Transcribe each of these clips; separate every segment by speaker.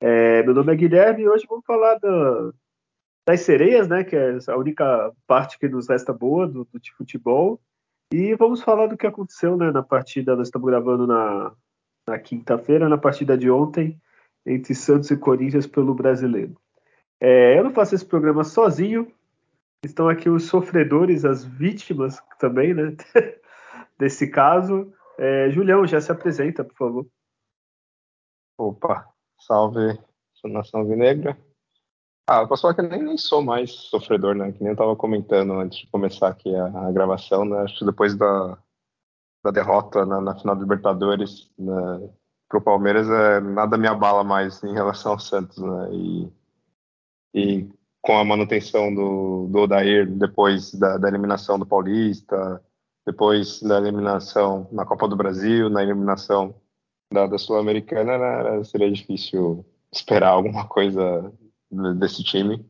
Speaker 1: É, meu nome é Guilherme e hoje vamos falar da, das sereias, né, que é a única parte que nos resta boa do, do futebol. E vamos falar do que aconteceu né, na partida, nós estamos gravando na, na quinta-feira, na partida de ontem, entre Santos e Corinthians pelo Brasileiro. É, eu não faço esse programa sozinho, Estão aqui os sofredores, as vítimas também, né? Desse caso. É, Julião, já se apresenta, por favor.
Speaker 2: Opa, salve, Nação Vinegra. Ah, eu posso falar que eu nem, nem sou mais sofredor, né? Que nem eu estava comentando antes de começar aqui a, a, gravação, né? Acho que depois da, da derrota na, na final do Libertadores né, para o Palmeiras, é, nada me abala mais em relação ao Santos, né? E, e com a manutenção do, do Odair depois da, da, eliminação do Paulista, depois da eliminação na Copa do Brasil, na eliminação da, Sul-Americana, seria difícil esperar alguma coisa desse time.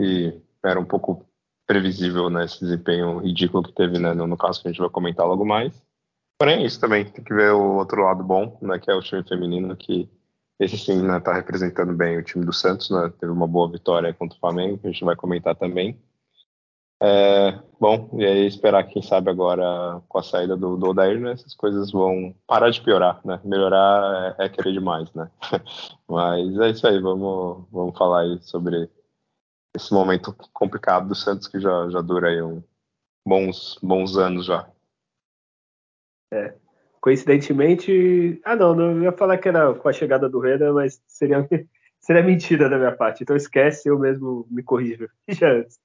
Speaker 2: E era um pouco previsível né, esse desempenho ridículo que teve né, no, no caso que a gente vai comentar logo mais. Porém, isso também, tem que ver o outro lado bom, né, que é o time feminino, que esse sim está né, tá representando bem o time do Santos, né? Teve uma boa vitória contra o Flamengo, que a gente vai comentar também. É, bom, e aí esperar, quem sabe agora com a saída do, do Odair, né, essas coisas vão parar de piorar, né? Melhorar é, é querer demais, né? Mas é isso aí, vamos, vamos falar aí sobre esse momento complicado do Santos que já, já dura aí um, bons, bons anos já.
Speaker 1: É, Coincidentemente. Ah, não, não ia falar que era com a chegada do Reda, mas seria, seria mentira da minha parte. Então esquece, eu mesmo me corrijo já antes.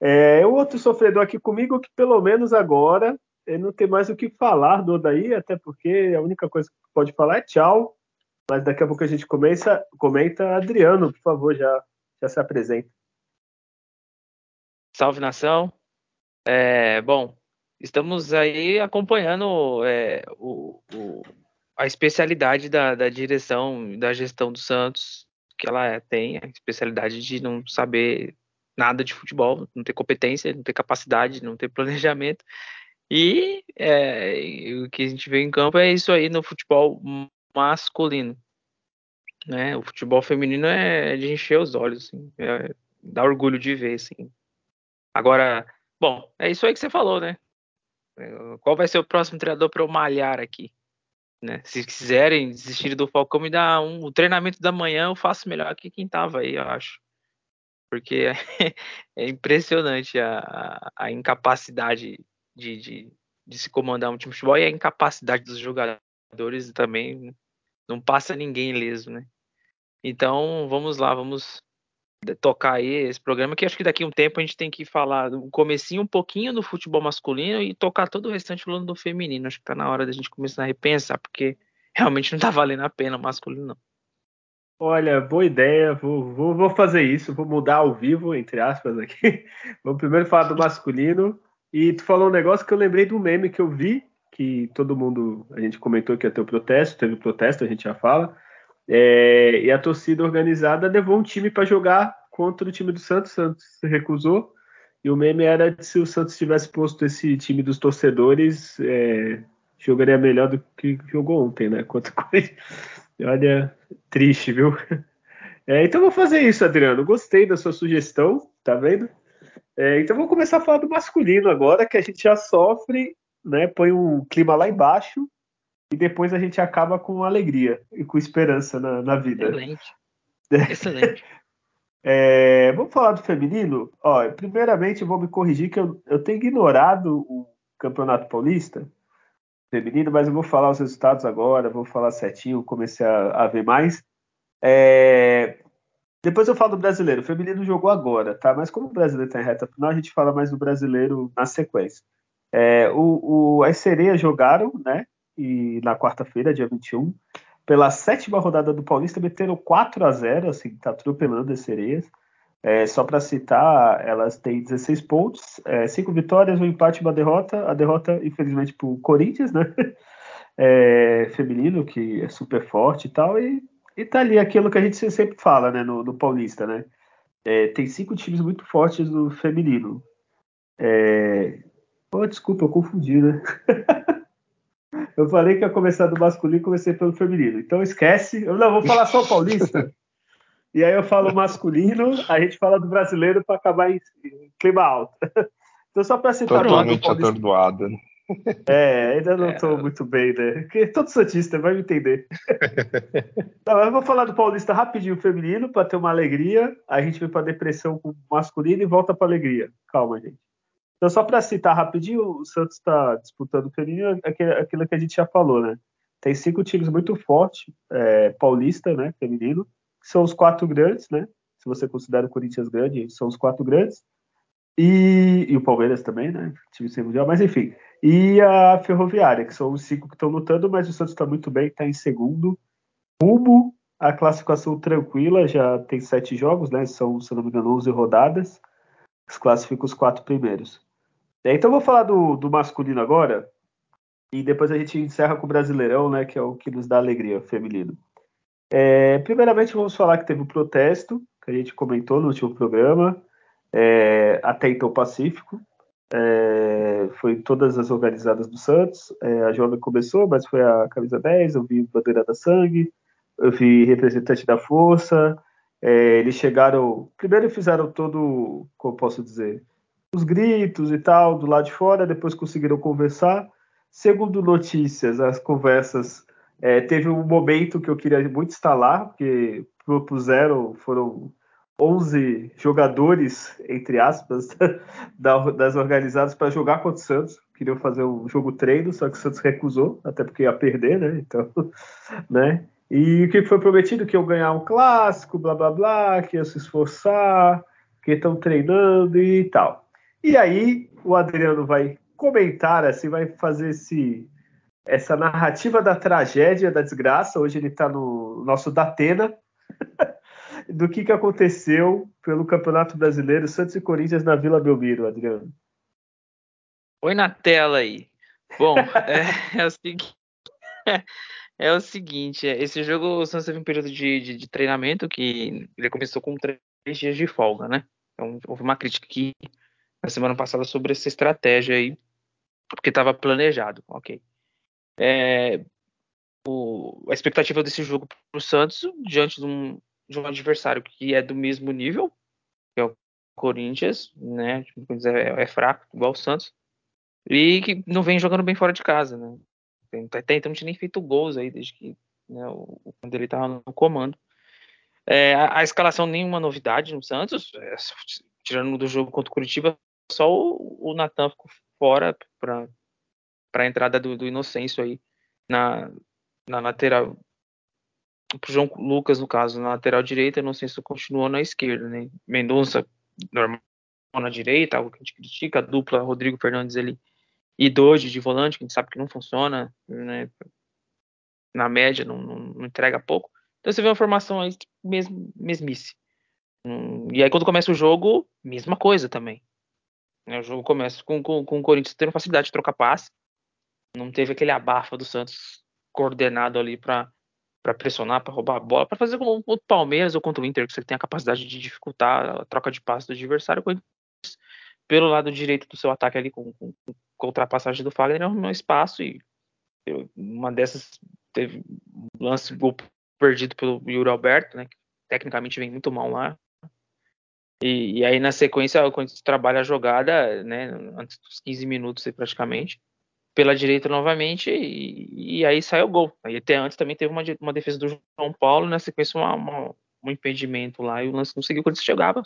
Speaker 1: É, o outro sofredor aqui comigo que pelo menos agora não tem mais o que falar do Odaí, até porque a única coisa que pode falar é tchau. Mas daqui a pouco a gente começa, comenta. Adriano, por favor, já, já se apresenta.
Speaker 3: Salve nação. É, bom, estamos aí acompanhando é, o, o, a especialidade da, da direção da gestão do Santos, que ela é, tem a especialidade de não saber nada de futebol, não ter competência, não ter capacidade, não ter planejamento. E é, o que a gente vê em campo é isso aí no futebol masculino. Né? O futebol feminino é de encher os olhos, assim, é, dá orgulho de ver. Assim. Agora, bom, é isso aí que você falou, né? Qual vai ser o próximo treinador para eu malhar aqui? Né? Se quiserem desistir do Falcão, me dá um o treinamento da manhã, eu faço melhor que quem tava aí, eu acho. Porque é, é impressionante a, a, a incapacidade de, de, de, se comandar um time de futebol e a incapacidade dos jogadores também não passa ninguém ileso, né? Então, vamos lá, vamos tocar aí esse programa, que acho que daqui a um tempo a gente tem que falar um comecinho um pouquinho do futebol masculino e tocar todo o restante falando do feminino. Acho que tá na hora da gente começar a repensar, porque realmente não tá valendo a pena o masculino, não.
Speaker 1: Olha, boa ideia, vou, vou, vou fazer isso, vou mudar ao vivo, entre aspas, aqui. Vamos primeiro falar do masculino. E tu falou um negócio que eu lembrei do meme que eu vi, que todo mundo, a gente comentou que ia ter o protesto, teve protesto, a gente já fala. É, e a torcida organizada levou um time para jogar contra o time do Santos. O Santos recusou. E o meme era de se o Santos tivesse posto esse time dos torcedores, é, jogaria melhor do que jogou ontem, né? Contra Olha, triste, viu? É, então vou fazer isso, Adriano. Gostei da sua sugestão, tá vendo? É, então vamos começar a falar do masculino agora, que a gente já sofre, né? Põe um clima lá embaixo e depois a gente acaba com alegria e com esperança na, na vida.
Speaker 3: Excelente. Excelente.
Speaker 1: É, vamos falar do feminino? Ó, primeiramente, vou me corrigir que eu, eu tenho ignorado o Campeonato Paulista feminino, mas eu vou falar os resultados agora, vou falar certinho, comecei a, a ver mais. É, depois eu falo do brasileiro. O feminino jogou agora, tá? Mas como o brasileiro está em reta final, a gente fala mais do brasileiro na sequência. É, o, o, as sereias jogaram, né? e na quarta-feira, dia 21. pela sétima rodada do Paulista, meteram 4 a 0 assim, tá atropelando as sereias. É, só para citar, elas têm 16 pontos, 5 é, vitórias, um empate e uma derrota. A derrota, infelizmente, para o Corinthians, né? É, feminino, que é super forte e tal. E, e tá ali aquilo que a gente sempre fala, né, no, no Paulista, né? É, tem cinco times muito fortes no feminino. É... Oh, desculpa, eu confundi, né? eu falei que ia começar do masculino e comecei pelo feminino. Então esquece. Eu não vou falar só o paulista. e aí eu falo masculino, a gente fala do brasileiro para acabar em clima alto. então só para citar
Speaker 2: Totalmente paulista... atordoado.
Speaker 1: É, ainda não estou é. muito bem, né? Porque todo Santista vai me entender. tá, eu vou falar do Paulista rapidinho feminino, para ter uma alegria. A gente vai para depressão com masculino e volta para alegria. Calma, gente. Então, só para citar rapidinho, o Santos está disputando o feminino, aquilo que a gente já falou, né? Tem cinco times muito fortes, é, paulista, né, feminino, são os quatro grandes, né? Se você considera o Corinthians grande, são os quatro grandes. E, e o Palmeiras também, né? Time sem mundial, mas enfim e a Ferroviária, que são os cinco que estão lutando, mas o Santos está muito bem, está em segundo. Rumo a classificação tranquila, já tem sete jogos, né? São, se não me engano, 11 rodadas. Classifica os quatro primeiros. Então, vou falar do, do masculino agora, e depois a gente encerra com o Brasileirão, né? Que é o que nos dá alegria, feminino. É, primeiramente, vamos falar que teve o um protesto, que a gente comentou no último programa, é, até então pacífico, é, foi todas as organizadas do Santos. É, a jovem começou, mas foi a camisa 10, eu vi bandeira da sangue, eu vi representante da força. É, eles chegaram. Primeiro fizeram todo, como posso dizer, os gritos e tal do lado de fora, depois conseguiram conversar. Segundo notícias, as conversas. É, teve um momento que eu queria muito instalar, porque propuseram, foram 11 jogadores, entre aspas, das organizadas para jogar contra o Santos. Queriam fazer um jogo treino, só que o Santos recusou, até porque ia perder, né? Então, né? E o que foi prometido? Que iam ganhar um clássico, blá blá blá, que ia se esforçar, que estão treinando e tal. E aí o Adriano vai comentar, assim, vai fazer esse, essa narrativa da tragédia, da desgraça. Hoje ele está no nosso Datena. do que, que aconteceu pelo Campeonato Brasileiro Santos e Corinthians na Vila Belmiro, Adriano.
Speaker 3: Põe na tela aí. Bom, é, é, o seguinte, é, o seguinte, esse jogo o Santos teve um período de, de, de, treinamento que ele começou com três dias de folga, né? Então houve uma crítica aqui na semana passada sobre essa estratégia aí, porque estava planejado, ok. É, o, a expectativa desse jogo para o Santos, diante de um, de um adversário que é do mesmo nível, que é o Corinthians, né? Tipo, é, é fraco, igual o Santos, e que não vem jogando bem fora de casa, né? Até então não tinha nem feito gols aí desde que né, o, quando ele estava no comando. É, a, a, escalação nenhuma novidade no Santos, é, tirando do jogo contra o Curitiba, só o, o Natan ficou fora para a entrada do, do Inocêncio aí na, na lateral pro João Lucas, no caso, na lateral direita, se continuou na esquerda, né? Mendonça normal na direita, algo que a gente critica, a dupla Rodrigo Fernandes ali e Doge de volante, que a gente sabe que não funciona, né? Na média, não, não, não entrega pouco. Então você vê uma formação aí mesmo, mesmice. Hum, e aí quando começa o jogo, mesma coisa também. Né? O jogo começa com, com, com o Corinthians tendo facilidade de trocar passe. Não teve aquele abafa do Santos coordenado ali para para pressionar, para roubar a bola, para fazer como o Palmeiras ou contra o Inter, que você tem a capacidade de dificultar a troca de passe do adversário. Pelo lado direito do seu ataque ali, com, com, com ultrapassagem do Fagner, arrumou espaço e uma dessas teve um lance gol perdido pelo Yuri Alberto, né, que tecnicamente vem muito mal lá. E, e aí na sequência, quando você trabalha a jogada, né, antes dos 15 minutos praticamente, pela direita novamente e, e, aí saiu o gol. Aí até antes também teve uma, uma defesa do João Paulo, na sequência uma, uma, um impedimento lá e o lance conseguiu quando chegava,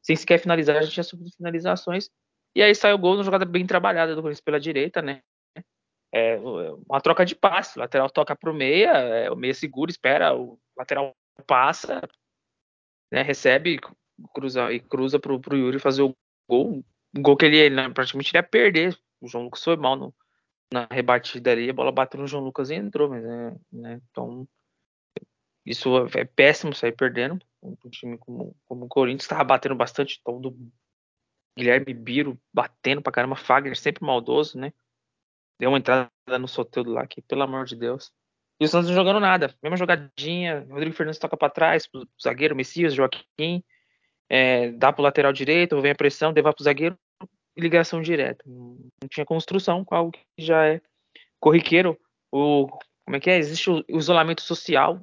Speaker 3: sem sequer finalizar, a gente tinha subido finalizações e aí saiu o gol, uma jogada bem trabalhada do Corinthians pela direita, né? É, uma troca de passe, o lateral toca para o meia, é, o meia segura, espera, o lateral passa, né, recebe cruza, e cruza para o Yuri fazer o gol, um gol que ele, ele praticamente iria perder. O João Lucas foi mal no, na rebatida ali, a bola bateu no João Lucas e entrou, mas é, né, então Isso é péssimo sair perdendo. Um time como, como o Corinthians estava batendo bastante todo. Guilherme Biro batendo pra caramba. Fagner sempre maldoso, né? Deu uma entrada no Soteldo lá que, pelo amor de Deus. E o Santos não jogando nada. Mesma jogadinha. Rodrigo Fernandes toca para trás, pro zagueiro, Messias, Joaquim. É, dá pro lateral direito, vem a pressão, devar pro zagueiro ligação direta. Não tinha construção algo que já é corriqueiro. O, como é que é? Existe o isolamento social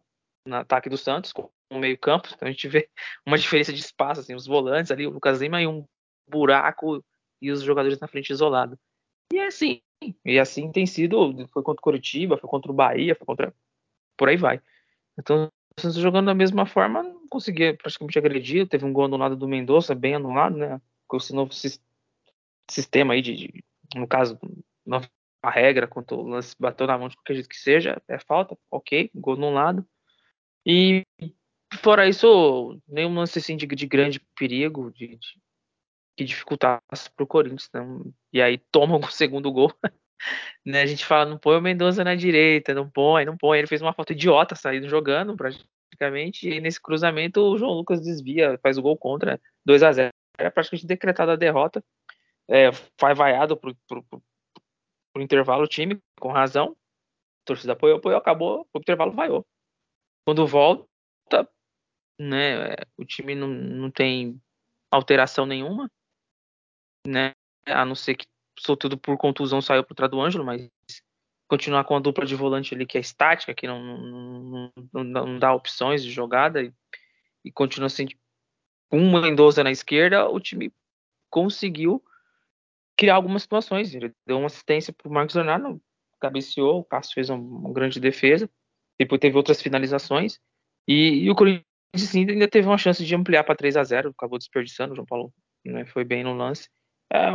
Speaker 3: no ataque do Santos, com o meio-campo. Então a gente vê uma diferença de espaço, assim, os volantes ali, o Lucas Lima e um buraco e os jogadores na frente isolados. E é assim, e assim tem sido, foi contra o Curitiba, foi contra o Bahia, foi contra. Por aí vai. Então, jogando da mesma forma, não conseguia praticamente agredir. Teve um gol anulado do Mendonça, bem anulado, né? Com esse novo sistema aí de, de no caso, nova regra, quanto o lance bateu na mão de qualquer jeito que seja, é falta, ok, gol anulado. E fora isso, nenhum lance assim de, de grande perigo, de, de que dificultasse para o Corinthians. Né? E aí toma o segundo gol. né? A gente fala, não põe o Mendonça na direita, não põe, não põe. Ele fez uma falta idiota saindo jogando praticamente. E nesse cruzamento o João Lucas desvia, faz o gol contra 2 a 0 É praticamente decretada a derrota. É, vai vaiado pro, pro, pro, pro intervalo o time, com razão. A torcida apoiou, apoiou, acabou, o intervalo vaiou. Quando volta, né, o time não, não tem alteração nenhuma né? A não ser que tudo por contusão saiu pro do Ângelo, mas continuar com a dupla de volante ali que é estática, que não, não, não, não dá opções de jogada e, e continua assim, com um Mendoza na esquerda, o time conseguiu criar algumas situações. Ele deu uma assistência pro Marcos Leonardo, cabeceou, o Cássio fez uma, grande defesa, depois teve outras finalizações, e, e o Corinthians ainda teve uma chance de ampliar para 3 a 0 acabou desperdiçando, o João Paulo né, foi bem no lance. É,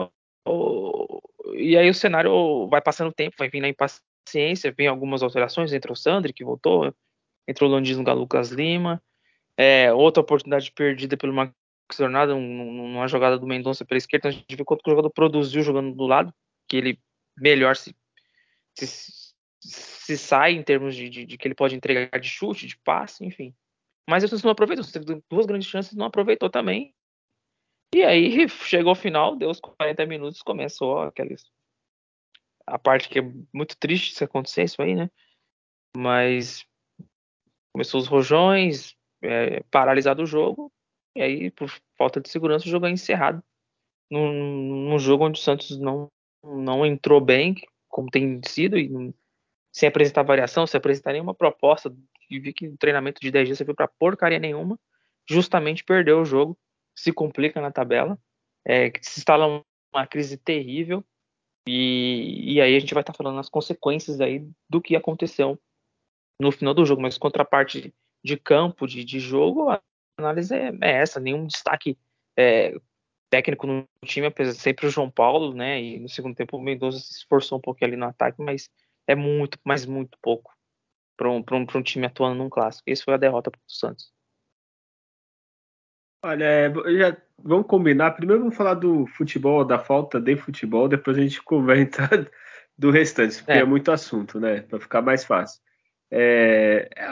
Speaker 3: o, e aí o cenário vai passando o tempo, vai vindo a impaciência, vem algumas alterações, entrou o Sandri, que voltou, entrou o Landis no Lucas Lima, é, outra oportunidade perdida pelo Marcos Leonardo, numa jogada do Mendonça pela esquerda, a gente viu quanto o jogador produziu jogando do lado, que ele melhor se, se, se sai em termos de, de, de, que ele pode entregar de chute, de passe, enfim. Mas o não aproveitou, teve duas grandes chances, não aproveitou também, e aí chegou o final, deu os 40 minutos, começou aqueles. A parte que é muito triste se acontecer isso aí, né? Mas começou os rojões, é, paralisado o jogo, e aí, por falta de segurança, o jogo é encerrado. Num, num jogo onde o Santos não, não entrou bem, como tem sido, e sem apresentar variação, sem apresentar nenhuma proposta, e vi que o treinamento de 10 dias serviu para porcaria nenhuma, justamente perdeu o jogo se complica na tabela, é, se instala uma crise terrível e, e aí a gente vai estar tá falando as consequências aí do que aconteceu no final do jogo, mas contra a parte de campo, de, de jogo, análise é, é essa, nenhum destaque é, técnico no time, apesar de sempre o João Paulo, né, e no segundo tempo o Mendonça se esforçou um pouquinho ali no ataque, mas é muito, mas muito pouco para um, um, um time atuando num clássico. Esse foi a derrota para o Santos.
Speaker 1: Olha, é, já, vamos combinar. Primeiro vamos falar do futebol, da falta de futebol, depois a gente comenta do restante, porque é, é muito assunto, né? Para ficar mais fácil. É, é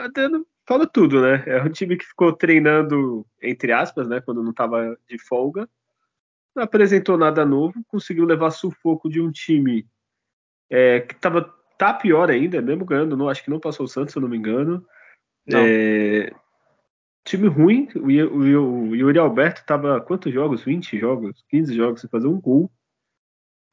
Speaker 1: fala tudo, né? É um time que ficou treinando, entre aspas, né? Quando não estava de folga. Não apresentou nada novo, conseguiu levar sufoco de um time é, que tava, tá pior ainda, mesmo ganhando, não, acho que não passou o Santos, se eu não me engano. Não. É, time ruim. O, o, o Yuri Alberto tava quantos jogos? 20 jogos? 15 jogos sem fazer um gol.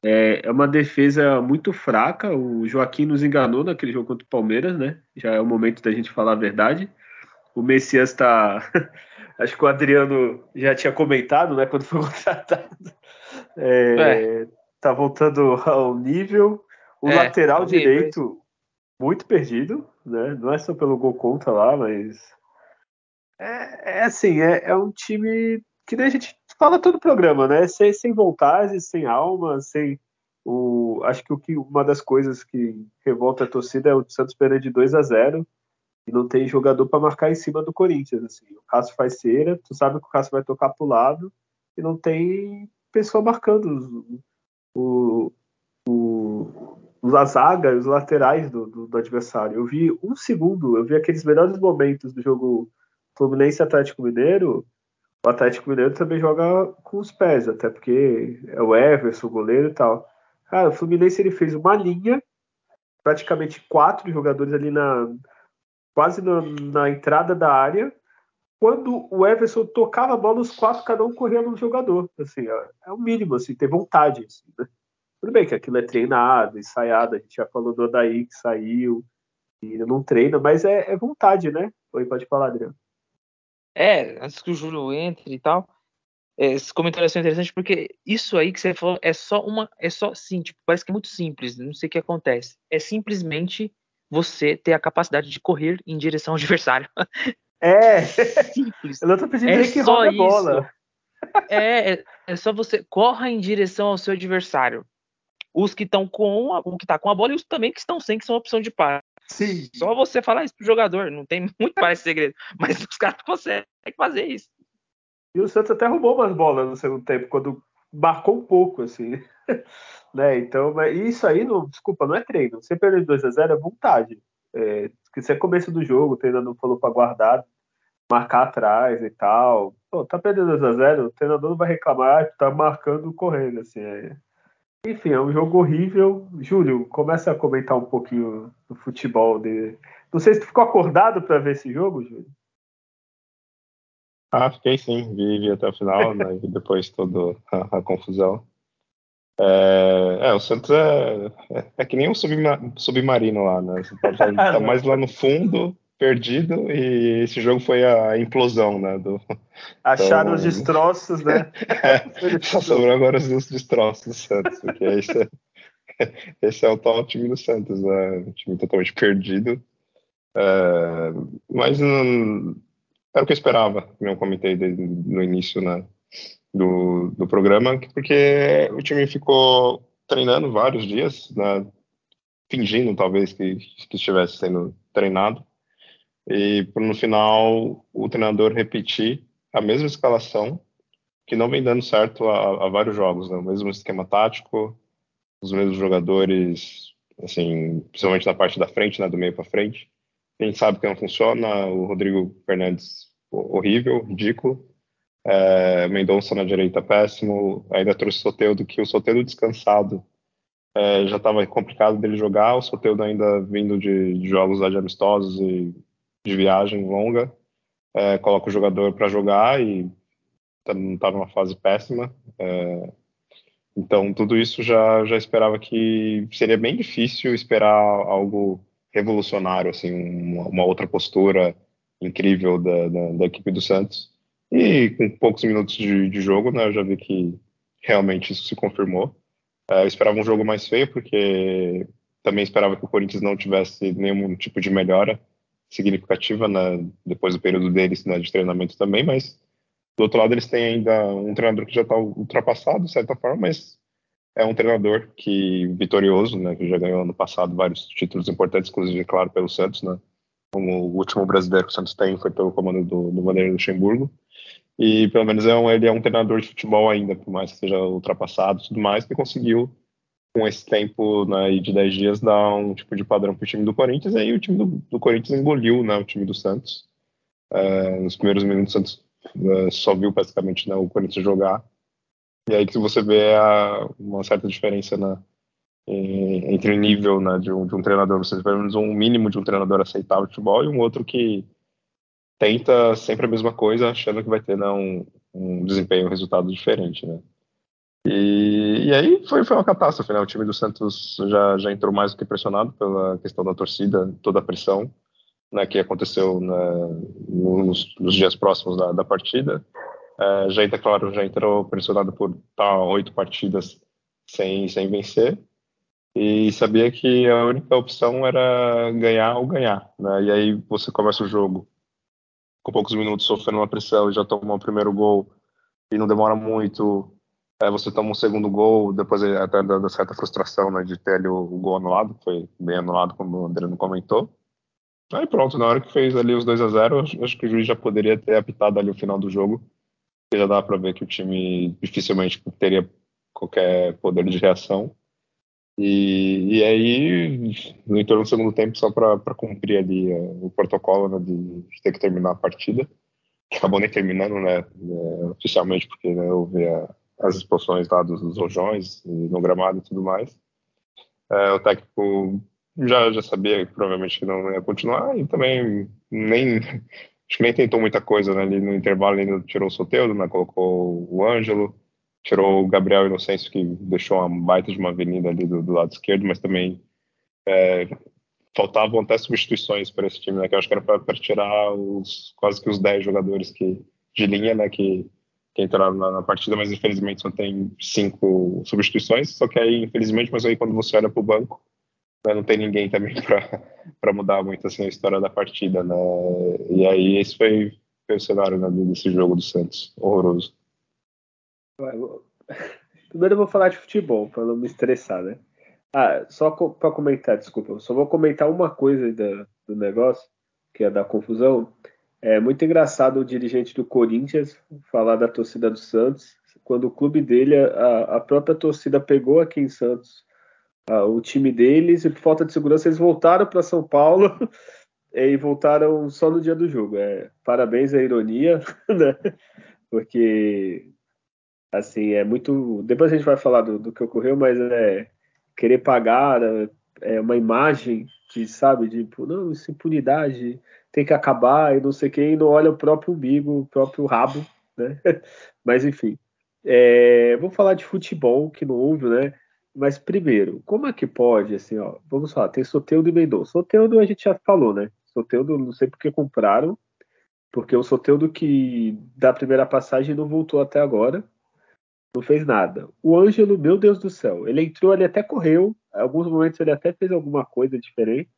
Speaker 1: É, é uma defesa muito fraca. O Joaquim nos enganou naquele jogo contra o Palmeiras, né? Já é o momento da gente falar a verdade. O Messias está. Acho que o Adriano já tinha comentado, né? Quando foi contratado. É, é. Tá voltando ao nível. O é, lateral direito, muito perdido, né? Não é só pelo gol contra lá, mas é, é assim, é, é, um time que a gente fala todo o programa, né? Sem, sem vontade, sem alma, sem o. Acho que, o que uma das coisas que revolta a torcida é o Santos perder de 2 a 0 e não tem jogador para marcar em cima do Corinthians. Assim. O Cássio faz cera, tu sabe que o Cássio vai tocar pro lado e não tem pessoa marcando o, o, a zaga os laterais do, do, do, adversário. Eu vi um segundo, eu vi aqueles melhores momentos do jogo Fluminense Atlético Mineiro. O Atlético Mineiro também joga com os pés, até porque é o Everson, o goleiro e tal. Cara, o Fluminense ele fez uma linha, praticamente quatro jogadores ali na quase na, na entrada da área. Quando o Everson tocava a bola, os quatro cada um corria no jogador. Assim, é, o mínimo, assim, ter vontade. Assim, né? Tudo bem que aquilo é treinado, ensaiado, a gente já falou do Odaí que saiu, e não treina, mas é, é vontade, né? Oi, pode falar, Adriano.
Speaker 3: É, antes que o Júlio entre e tal, é, esse comentário é interessante porque isso aí que você falou é só uma, é só sim, tipo, parece que é muito simples, não sei o que acontece. É simplesmente você ter a capacidade de correr em direção ao adversário.
Speaker 1: É, simples. Eu não tô pedindo é que roda a bola.
Speaker 3: É, é, é só você corra em direção ao seu adversário os que estão com a, o que tá com a bola e os também que estão sem, que são opção de passe.
Speaker 1: Sim.
Speaker 3: Só você falar isso pro jogador, não tem muito mais segredo. Mas os caras conseguem fazer isso.
Speaker 1: E o Santos até roubou umas bolas no segundo tempo, quando marcou um pouco, assim. né? Então, mas isso aí, não, desculpa, não é treino. Você perdeu 2 a 0 é vontade. É, que se é começo do jogo, o treinador falou para guardar, marcar atrás e tal. Pô, tá perdendo 2 a 0 o treinador não vai reclamar, tá marcando correndo, assim. É, enfim, é um jogo horrível. Júlio, começa a comentar um pouquinho do futebol. De... Não sei se tu ficou acordado para ver esse jogo, Júlio.
Speaker 2: Ah, fiquei sim, vi, vi até o final, né, e depois toda a, a confusão. É, é, o Santos é, é, é, que nem um submarino lá, né? Você tá, tá mais lá no fundo, perdido e esse jogo foi a implosão, né? Do,
Speaker 1: Acharam então, os destroços, né?
Speaker 2: é, só sobrou agora os destroços do Santos, porque esse é, esse é o tal time do Santos, né? Um time totalmente perdido. É, mas não, era o que eu esperava, como eu comentei no início né, do, do programa, porque o time ficou treinando vários dias, né, fingindo talvez que, que estivesse sendo treinado e no final o treinador repetir a mesma escalação que não vem dando certo a, a vários jogos, né? o mesmo esquema tático, os mesmos jogadores, assim, principalmente na parte da frente, né, do meio para frente. Quem sabe que não funciona, o Rodrigo Fernandes horrível, ridículo, é, Mendonça na direita péssimo, ainda trouxe o Soteudo, que o Soteudo descansado é, já estava complicado dele jogar, o Soteudo ainda vindo de, de jogos de amistosos e de viagem longa, é, coloca o jogador para jogar e tá, não está numa fase péssima. É, então, tudo isso já, já esperava que seria bem difícil esperar algo revolucionário, assim, uma, uma outra postura incrível da, da, da, equipe do Santos. E com poucos minutos de, de jogo, né, eu já vi que realmente isso se confirmou. É, eu esperava um jogo mais feio, porque também esperava que o Corinthians não tivesse nenhum tipo de melhora significativa né, depois do período deles né, de treinamento também, mas do outro lado eles têm ainda um treinador que já está ultrapassado de certa forma, mas é um treinador que vitorioso, né, que já ganhou ano passado vários títulos importantes, inclusive claro pelo Santos, né, como o último brasileiro que o Santos tem foi pelo comando do, do Vanderlei Luxemburgo. E pelo menos é um, ele é um treinador de futebol ainda, por mais que seja ultrapassado tudo mais, que conseguiu com esse tempo né, de 10 dias, dar um tipo de padrão para o time do Corinthians. E aí o time do, do Corinthians engoliu né, o time do Santos. Uh, nos primeiros minutos, o Santos uh, só viu basicamente né, o Corinthians jogar. E aí que você vê a, uma certa diferença né, entre o nível né, de, um, de um treinador, seja, pelo menos um mínimo de um treinador aceitar o futebol, e um outro que tenta sempre a mesma coisa, achando que vai ter né, um, um desempenho, um resultado diferente. Né? E, e aí foi, foi uma catástrofe, né? O time do Santos já, já entrou mais do que pressionado pela questão da torcida, toda a pressão né, que aconteceu né, nos, nos, dias próximos da, da partida. É, já entra, claro, já entrou pressionado por oito partidas sem, sem vencer e sabia que a única opção era ganhar ou ganhar, né? E aí você começa o jogo com poucos minutos sofrendo uma pressão e já tomou o primeiro gol e não demora muito Aí você toma um segundo gol, depois até da certa frustração né, de ter ali o, o gol anulado, foi bem anulado, como o André não comentou. Aí pronto, na hora que fez ali os 2 a 0 acho, que o juiz já poderia ter apitado ali o final do jogo. Já dá para ver que o time dificilmente teria qualquer poder de reação. E, e aí, no entorno do segundo tempo, só para cumprir ali uh, o protocolo né, de, de, ter que terminar a partida, que acabou nem terminando, né, é, oficialmente, porque né, houve a, as expulsões lá dos, dos rojões no gramado e tudo mais. É, o técnico já, já sabia provavelmente que não ia continuar e também nem acho que nem tentou muita coisa né, ali no intervalo, ele tirou o Soteudo, né, colocou o Ângelo, tirou o Gabriel Inocêncio, que deixou uma baita de uma avenida ali do, do lado esquerdo, mas também é, faltavam até substituições para esse time, né, que eu acho que era para tirar os, quase que os 10 jogadores que, de linha né, que, que entraram na, na, partida, mas infelizmente só tem cinco substituições, só que aí, infelizmente, mas aí quando você olha para o banco, né, não tem ninguém também para mudar muito assim, a história da partida, né, e aí esse foi, foi o cenário né, desse jogo do Santos, horroroso.
Speaker 1: Primeiro eu vou falar de futebol, para não me estressar, né? Ah, só para comentar, desculpa, só vou comentar uma coisa do, do negócio, que é da confusão. É muito engraçado o dirigente do Corinthians falar da torcida do Santos, quando o clube dele, a, a própria torcida pegou aqui em Santos a, o time deles e por falta de segurança eles voltaram para São Paulo e voltaram só no dia do jogo. É, parabéns à ironia, né? Porque Assim, é muito. Depois a gente vai falar do, do que ocorreu, mas é querer pagar é uma imagem de, sabe, de tipo, não, isso impunidade tem que acabar e não sei quem, não olha o próprio umbigo, o próprio rabo, né? Mas enfim. É, vamos falar de futebol, que não houve, né? Mas primeiro, como é que pode, assim, ó, vamos falar, tem Soteudo e Mendonça. Soteudo a gente já falou, né? Soteudo, não sei porque compraram, porque o Soteudo que da primeira passagem não voltou até agora, não fez nada. O Ângelo, meu Deus do céu, ele entrou, ele até correu, em alguns momentos ele até fez alguma coisa diferente,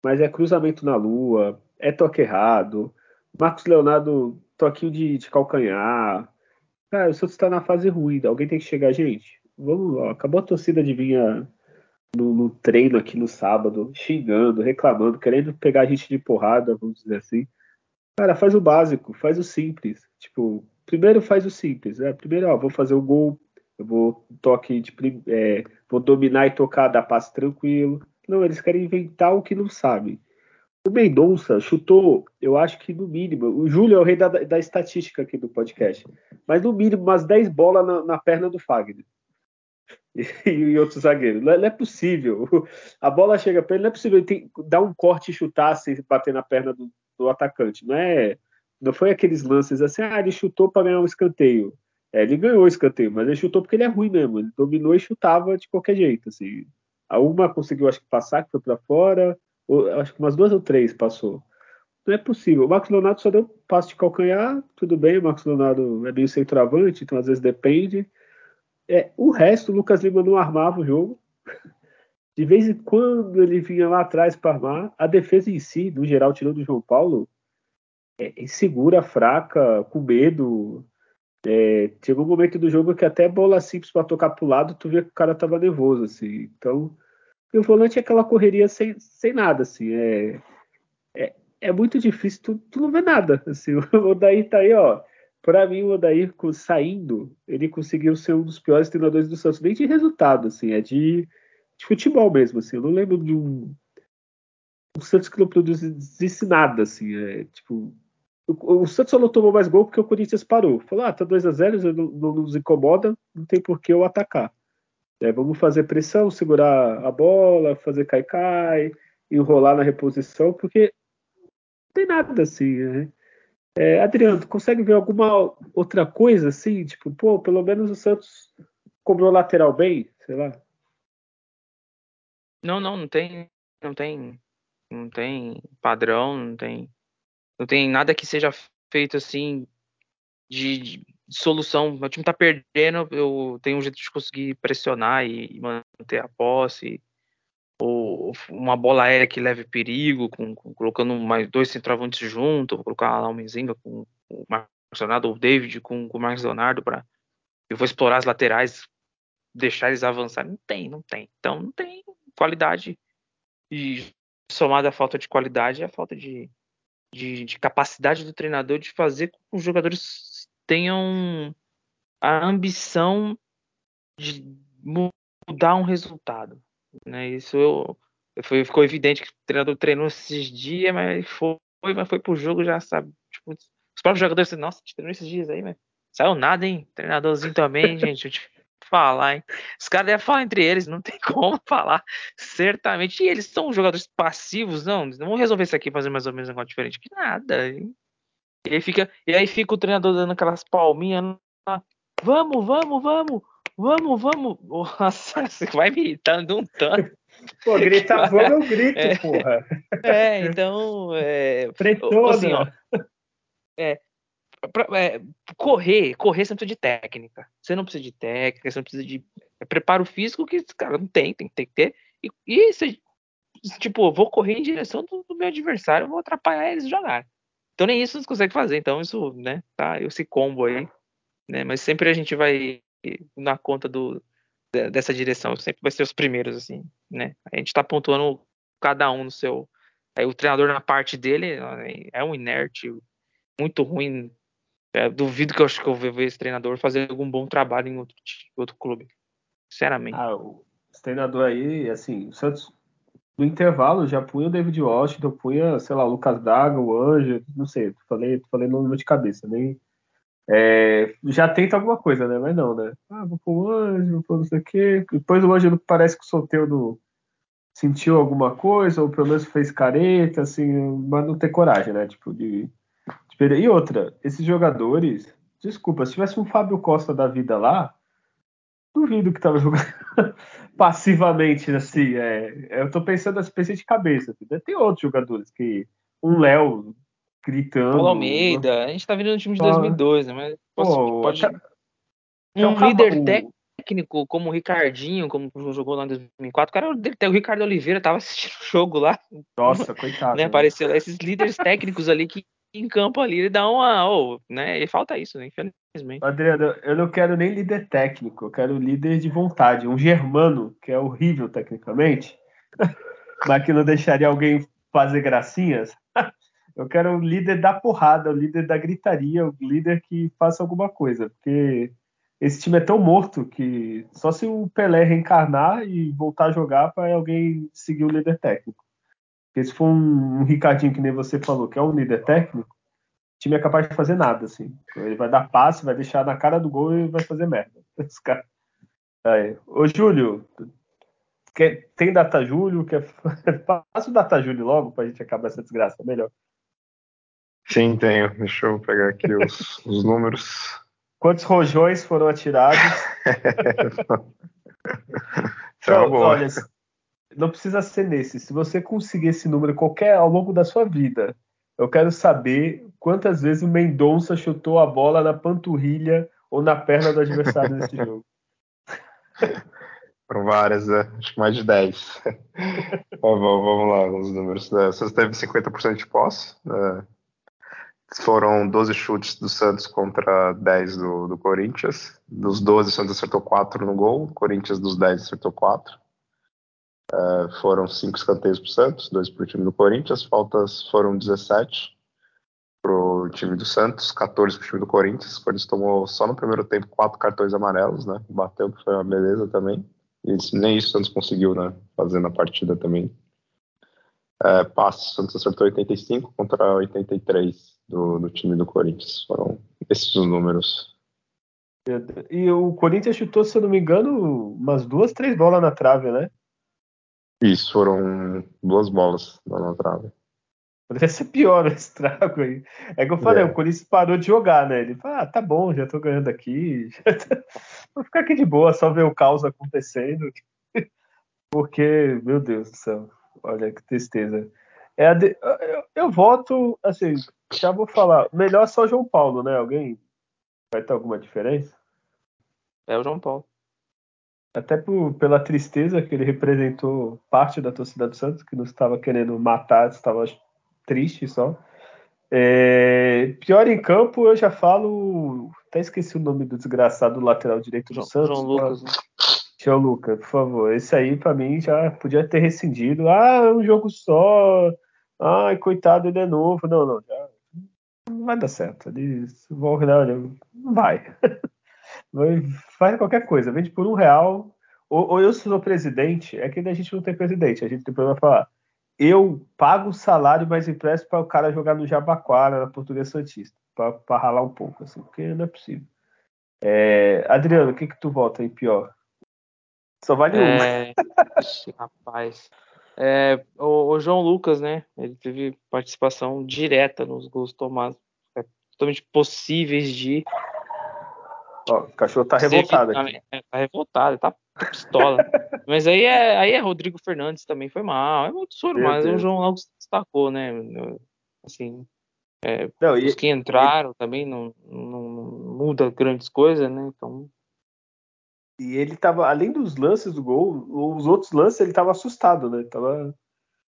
Speaker 1: mas é cruzamento na lua, é toque errado. Marcos Leonardo, toquinho de, de calcanhar. Cara, o Santos está na fase ruim, alguém tem que chegar, gente. Vamos, acabou a torcida de vir no, no, treino aqui no sábado, xingando, reclamando, querendo pegar a gente de porrada, vamos dizer assim. Cara, faz o básico, faz o simples. Tipo, primeiro faz o simples, né? Primeiro, ó, vou fazer o gol, eu vou toque de, é, vou dominar e tocar, dar passe tranquilo. Não, eles querem inventar o que não sabem. O Mendonça chutou, eu acho que no mínimo, o Júlio é o rei da, da estatística aqui do podcast, mas no mínimo umas 10 bolas na, na perna do Fagner. E, e outro zagueiro. Não é, não é, possível. A bola chega para ele, não é possível ele tem, dar um corte e chutar sem bater na perna do, do atacante. Não é não foi aqueles lances assim, ah, ele chutou para ganhar um escanteio. É, ele ganhou o escanteio, mas ele chutou porque ele é ruim mesmo. Ele dominou e chutava de qualquer jeito. Assim. A uma conseguiu, acho que, passar, que foi para fora. Acho que umas duas ou três passou. Não é possível. O Marcos Leonardo só deu passo de calcanhar, tudo bem. O Marcos Leonardo é meio centroavante, então às vezes depende. É, o resto, o Lucas Lima não armava o jogo. De vez em quando ele vinha lá atrás para armar. A defesa em si, no geral, tirando o João Paulo, é, insegura, fraca, com medo. É, chegou um momento do jogo que até bola simples para tocar pro lado, tu vê que o cara tava nervoso, assim. Então, e o volante é aquela correria sem, sem nada, assim. É, é, é muito difícil, tu, tu não vê nada. Assim. O Odair tá aí, ó. Para mim, o Odair saindo, ele conseguiu ser um dos piores treinadores do Santos, nem de resultado, assim, é de, de futebol mesmo, assim. Eu não lembro de um, um Santos que não produzisse nada, assim. É, tipo, o, Santos só não tomou mais gol porque o Corinthians parou. Falou, ah, tá 2 a 0 não, não nos incomoda, não tem por que eu atacar. É, vamos fazer pressão, segurar a bola, fazer cai-cai, enrolar na reposição, porque não tem nada assim, né? É, Adriano, tu consegue ver alguma outra coisa assim? Tipo, pô, pelo menos o Santos cobrou lateral bem, sei lá.
Speaker 3: Não, não, não tem, não tem, não tem padrão, não tem não tem nada que seja feito assim de, de solução. O time tá perdendo, eu tenho um jeito de conseguir pressionar e, manter a posse. Ou uma bola aérea que leve perigo, com, com, colocando mais dois centroavantes junto, vou colocar lá o com o Marcos Leonardo, ou o David com, com o Marcos Leonardo para eu vou explorar as laterais, deixar eles avançar. Não tem, não tem. Então não tem qualidade e somada à falta de qualidade é a falta de, de, de capacidade do treinador de fazer com que os jogadores tenham a ambição de mudar um resultado. Né? Isso eu, foi, ficou evidente que o treinador treinou esses dias, mas foi, mas foi pro jogo já sabe. Tipo, os próprios jogadores assim, nossa, treinou esses dias aí, mas saiu nada, hein? Treinadorzinho também, gente. Eu te falar, hein? Os caras devem falar entre eles, não tem como falar. Certamente. E eles são jogadores passivos, não. Não vão resolver isso aqui fazer mais ou menos um negócio diferente. Que nada. Hein? E aí fica, e aí fica o treinador dando aquelas palminhas lá. Vamos, vamos, vamos, vamos, vamos. Nossa, você vai me irritando um tanto.
Speaker 1: Pô, grita vamos, eu grito, é, porra.
Speaker 3: É, então. É,
Speaker 1: Pretou, assim, ó,
Speaker 3: é, pra, é, correr, correr você não precisa de técnica. Você não precisa de técnica, você não precisa de é, preparo físico que cara não tem, tem, tem que ter. E, e você, tipo, vou correr em direção do, do meu adversário, vou atrapalhar eles jogar. Então nem isso você consegue fazer. Então isso, né, tá, esse combo aí, né, mas sempre a gente vai na conta do dessa direção, sempre vai ser os primeiros assim, né? A gente tá pontuando cada um no seu aí o treinador na parte dele é um inerte muito ruim. É, duvido que eu acho que eu vou ver esse treinador fazer algum bom trabalho em outro, outro clube. Sinceramente.
Speaker 1: Ah, o treinador aí, assim, o Santos no intervalo já punha o David Washington, punha, sei lá, o Lucas Daga, o Anjo, não sei, falei, falei no nome de cabeça, nem. É, já tenta alguma coisa, né? Mas não, né? Ah, vou pôr o Anjo, vou pôr não sei o quê. Depois o Anjo parece que o Soteldo sentiu alguma coisa, ou pelo menos fez careta, assim, mas não tem coragem, né? Tipo, de. de... E outra, esses jogadores, desculpa, se tivesse um Fábio Costa da vida lá, duvido que tava jogando passivamente, assim. É, eu tô pensando assim, pensei de cabeça. Assim, tem outros jogadores que. Um Léo gritando.
Speaker 3: Paulo Almeida, a gente tá vindo no time de 2002, né? Mas pô, pode. Até, um líder o... técnico como o Ricardinho, como jogou lá em 2004, o cara, o Ricardo Oliveira tava assistindo o jogo lá.
Speaker 1: Nossa, coitado.
Speaker 3: Né? Apareceu lá esses líderes técnicos ali que em campo ali, ele dá uma. Oh, né? E falta isso, né? Infelizmente.
Speaker 1: Adriano, eu não quero nem líder técnico, eu quero líder de vontade. Um germano, que é horrível tecnicamente, mas que não deixaria alguém fazer gracinhas. Eu quero um líder da porrada, o um líder da gritaria, o um líder que faça alguma coisa, porque esse time é tão morto que só se o Pelé reencarnar e voltar a jogar para alguém seguir o líder técnico. Porque se for um, um Ricardinho que nem você falou, que é um líder técnico, o time é capaz de fazer nada, assim. Ele vai dar passe, vai deixar na cara do gol e vai fazer merda. Esse cara. Aí. Ô, Júlio, quer, tem data Júlio? Quer... Passa o data Júlio logo pra gente acabar essa desgraça, melhor.
Speaker 2: Sim, tenho. Deixa eu pegar aqui os, os números.
Speaker 1: Quantos rojões foram atirados? então, olha, não precisa ser nesse. Se você conseguir esse número qualquer ao longo da sua vida, eu quero saber quantas vezes o Mendonça chutou a bola na panturrilha ou na perna do adversário nesse jogo.
Speaker 2: Foram várias, né? acho que mais de 10. vamos lá, os números. Você teve 50% de posse. Né? Foram 12 chutes do Santos contra 10 do, do Corinthians. Dos 12, o Santos acertou 4 no gol. O Corinthians, dos 10, acertou 4. Uh, foram cinco escanteios para o Santos, dois para o time do Corinthians, faltas foram 17 para o time do Santos, 14 para o time do Corinthians. O Corinthians tomou só no primeiro tempo quatro cartões amarelos, né? Bateu, que foi uma beleza também. E nem isso o Santos conseguiu, né? Fazer na partida também. Passe, o Santos acertou 85 contra 83 do, do time do Corinthians. Foram esses os números.
Speaker 1: E o Corinthians chutou, se eu não me engano, umas duas, três bolas na trave, né?
Speaker 2: Isso, foram duas bolas na trave.
Speaker 1: Poderia ser pior o estrago aí. É que eu falei, é. o Corinthians parou de jogar, né? Ele falou, ah, tá bom, já tô ganhando aqui. Vou ficar aqui de boa, só ver o caos acontecendo. Porque, meu Deus do céu, olha que tristeza. É de... eu, eu, voto, assim, já vou falar, melhor só João Paulo, né? Alguém vai ter alguma diferença?
Speaker 3: É o João Paulo
Speaker 1: até por, pela tristeza que ele representou parte da torcida do Santos, que não estava querendo matar, estava triste só. É, pior em campo, eu já falo. Até esqueci o nome do desgraçado do lateral direito do
Speaker 3: João,
Speaker 1: Santos.
Speaker 3: João Lucas. Né?
Speaker 1: João Lucas, por favor. Esse aí, para mim, já podia ter rescindido. Ah, é um jogo só. Ai, coitado, ele é novo. Não, não, já não vai dar certo. Olha, não vai. Faz qualquer coisa, vende por um real, ou, ou eu sou presidente, é que a gente não tem presidente, a gente tem problema falar. Eu pago o salário, mas empresto para o cara jogar no Jabaquara, na Portuguesa Santista, para ralar um pouco, assim, porque não é possível. É, Adriano, o que que tu vota em pior? Só vale
Speaker 3: é... um. Rapaz. É, o, o, João Lucas, né? Ele teve participação direta nos gols tomados. É, totalmente possíveis de.
Speaker 1: Ó, o cachorro tá revoltado aqui.
Speaker 3: É, tá revoltado, tá pistola. mas aí é, aí é Rodrigo Fernandes também foi mal. É muito soro, mas Deus. o João Lucas destacou, né? Assim. É, não, os e, que entraram e... também não, não, não muda grandes coisas, né? Então.
Speaker 1: E ele tava, além dos lances do gol, os outros lances ele tava assustado, né? Tava,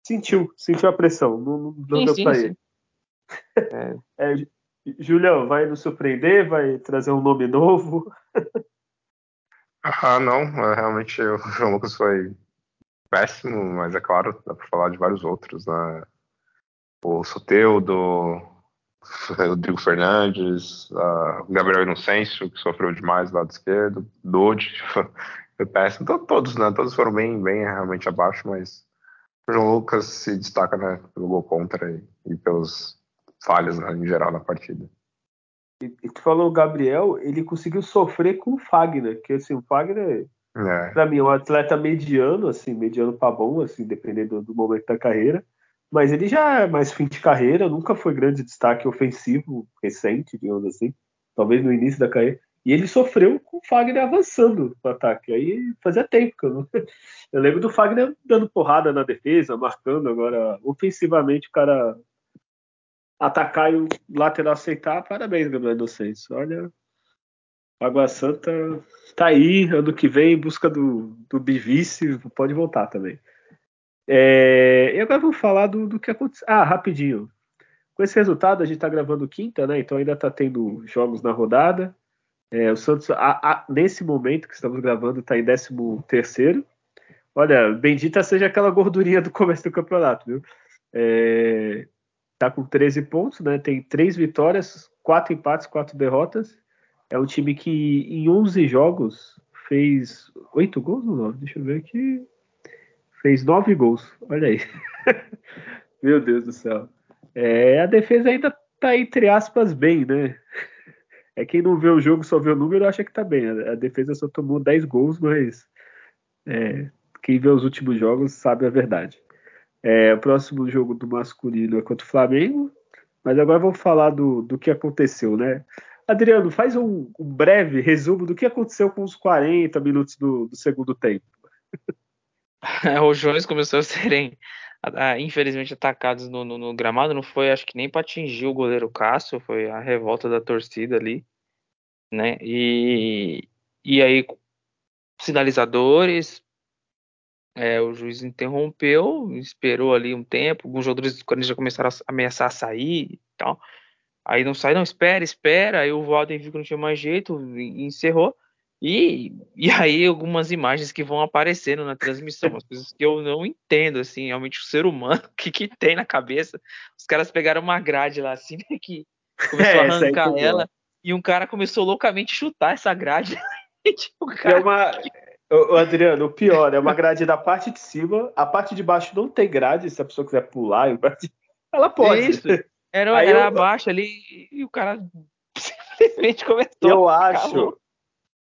Speaker 1: sentiu, sentiu a pressão, não, não sim, deu sim, pra sim. ele. É. é, Julião, vai nos surpreender? Vai trazer um nome novo?
Speaker 2: ah, não, é, realmente o João Lucas foi péssimo, mas é claro, dá pra falar de vários outros, né? O Soteudo, Rodrigo Fernandes, uh, Gabriel Inocêncio, que sofreu demais do lado esquerdo, Dodi, foi péssimo. Então, todos, né? Todos foram bem, bem realmente abaixo, mas o João Lucas se destaca né, pelo gol contra e, e pelos falhas né, em geral na partida.
Speaker 1: E, tu falou o Gabriel, ele conseguiu sofrer com o Fagner, que assim, o Fagner, é. pra mim, é um atleta mediano, assim, mediano para bom, assim, dependendo do, do momento da carreira mas ele já é mais fim de carreira, nunca foi grande destaque ofensivo recente, digamos assim, talvez no início da carreira. E ele sofreu com o Fagner avançando no ataque. Aí fazia tempo que eu não. Eu lembro do Fagner dando porrada na defesa, marcando. Agora, ofensivamente, o cara atacar e o lateral aceitar, parabéns, Gabriel Inocêncio. Olha, Água Santa tá aí, ano que vem, em busca do, do bivice, pode voltar também. É, e agora vamos falar do, do que aconteceu. Ah, rapidinho. Com esse resultado, a gente está gravando quinta, né? Então ainda está tendo jogos na rodada. É, o Santos, a, a, nesse momento que estamos gravando, está em 13 terceiro. Olha, bendita seja aquela gordurinha do começo do campeonato, viu? É, tá com 13 pontos, né? Tem três vitórias, quatro empates, quatro derrotas. É um time que em 11 jogos fez oito gols ou não? Deixa eu ver aqui. Fez nove gols. Olha aí. Meu Deus do céu. É, a defesa ainda tá, entre aspas, bem, né? É quem não vê o jogo, só vê o número, acha que tá bem. A, defesa só tomou 10 gols, mas é, quem vê os últimos jogos sabe a verdade. É, o próximo jogo do masculino é contra o Flamengo, mas agora vamos falar do, do que aconteceu, né? Adriano, faz um, um breve resumo do que aconteceu com os 40 minutos do, do segundo tempo.
Speaker 3: os Jones começaram a serem, infelizmente, atacados no, no, no, gramado. Não foi, acho que nem para atingir o goleiro Cássio, foi a revolta da torcida ali, né? E, e aí, sinalizadores, é, o juiz interrompeu, esperou ali um tempo. Alguns jogadores, quando já começaram a ameaçar sair e tal. Aí não sai, não, espera, espera. Aí o Walden viu que não tinha mais jeito e encerrou. E, e aí algumas imagens que vão aparecendo na transmissão, umas coisas que eu não entendo, assim, realmente o ser humano, o que, que tem na cabeça. Os caras pegaram uma grade lá, assim, né, que começou é, a arrancar ela, e um cara começou loucamente a chutar essa grade.
Speaker 1: tipo, é cara, é uma... O Adriano, o pior, é uma grade da parte de cima, a parte de baixo não tem grade, se a pessoa quiser pular, ela pode.
Speaker 3: Isso. Era, era eu... abaixo ali e o cara simplesmente começou.
Speaker 1: Eu acho,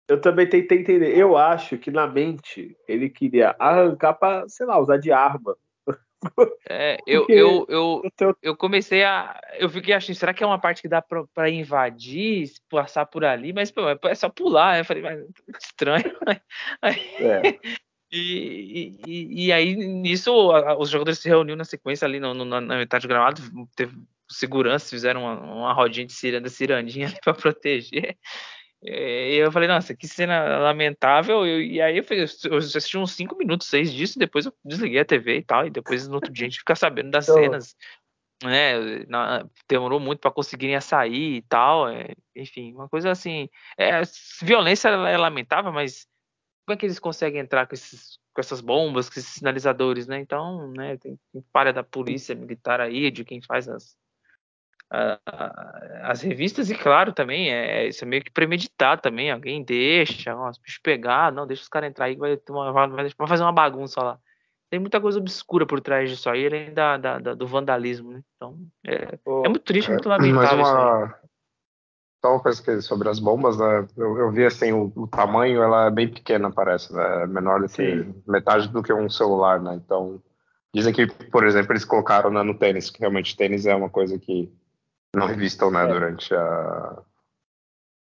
Speaker 1: eu também tentei entender. Eu acho que na mente ele queria arrancar para, sei lá, usar de arma.
Speaker 3: É, eu, eu, eu, eu comecei a. Eu fiquei achando, será que é uma parte que dá para invadir, passar por ali? Mas pô, é só pular. Eu falei, mas estranho. É. E, e, e, aí, nisso, os jogadores se reuniram na sequência ali no, no, na metade do gramado. Teve segurança, fizeram uma, uma rodinha de ciranda, cirandinha para proteger. E eu falei, nossa, que cena lamentável. E, aí eu, fiz, eu assisti uns 5 minutos, 6 disso, depois eu desliguei a TV e tal. E depois no outro dia a gente fica sabendo das então... cenas. Né, na, demorou muito para conseguirem sair e tal. É, enfim, uma coisa assim. É, violência é lamentável, mas como é que eles conseguem entrar com, esses, com essas bombas, com esses sinalizadores, né? Então, né, tem, tem da polícia militar aí, de quem faz as, as revistas e claro também é isso é meio que premeditado também alguém deixa ó, os bichos pegar não deixa os caras entrar aí vai, uma, vai, fazer uma bagunça lá tem muita coisa obscura por trás disso aí além da, da, da do vandalismo né? então é, é, muito triste muito lamentável
Speaker 2: mas uma, só uma coisa que, sobre as bombas né? eu, eu vi assim o, o, tamanho ela é bem pequena parece né? É menor do que Sim. metade do que um celular né então dizem que por exemplo eles colocaram né, no tênis que realmente tênis é uma coisa que não revistam, né, é. durante a,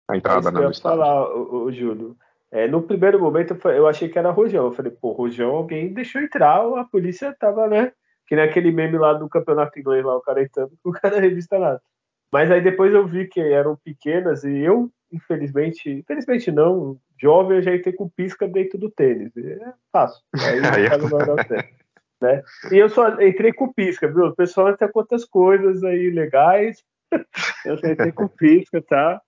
Speaker 2: a entrada é no
Speaker 1: estádio. falar, o, o Júlio. É, no primeiro momento eu achei que era Rojão. Eu falei, pô, Rojão, alguém deixou entrar, a polícia tava, né? Que nem aquele meme lá do campeonato inglês lá, o cara entrando, o cara revista nada. Mas aí depois eu vi que eram pequenas e eu, infelizmente, infelizmente não, jovem eu já entrei com pisca dentro do tênis. É fácil. Aí, aí eu... Né? E eu só entrei com pisca, viu? O pessoal com outras coisas aí legais. eu só entrei com pisca, tá?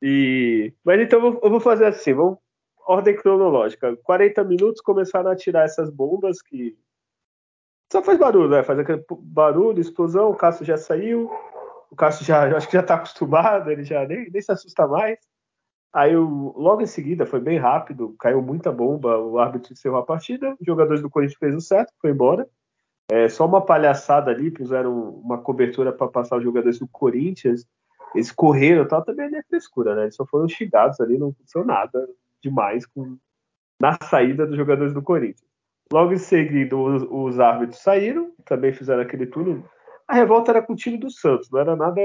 Speaker 1: E... Mas então eu vou fazer assim, vamos ordem cronológica. 40 minutos começaram a tirar essas bombas que só faz barulho, né? Faz aquele barulho, explosão, o Cássio já saiu, o Cássio já acho que já está acostumado, ele já nem, nem se assusta mais. Aí logo em seguida foi bem rápido, caiu muita bomba, o árbitro encerrou a partida, os jogadores do Corinthians fez o certo, foi embora. É, só uma palhaçada ali, puseram uma cobertura para passar os jogadores do Corinthians, eles correram tal, também é frescura, né? Eles só foram xingados ali, não aconteceu nada demais com, na saída dos jogadores do Corinthians. Logo em seguida, os, os árbitros saíram, também fizeram aquele túnel. A revolta era com o time do Santos, não era nada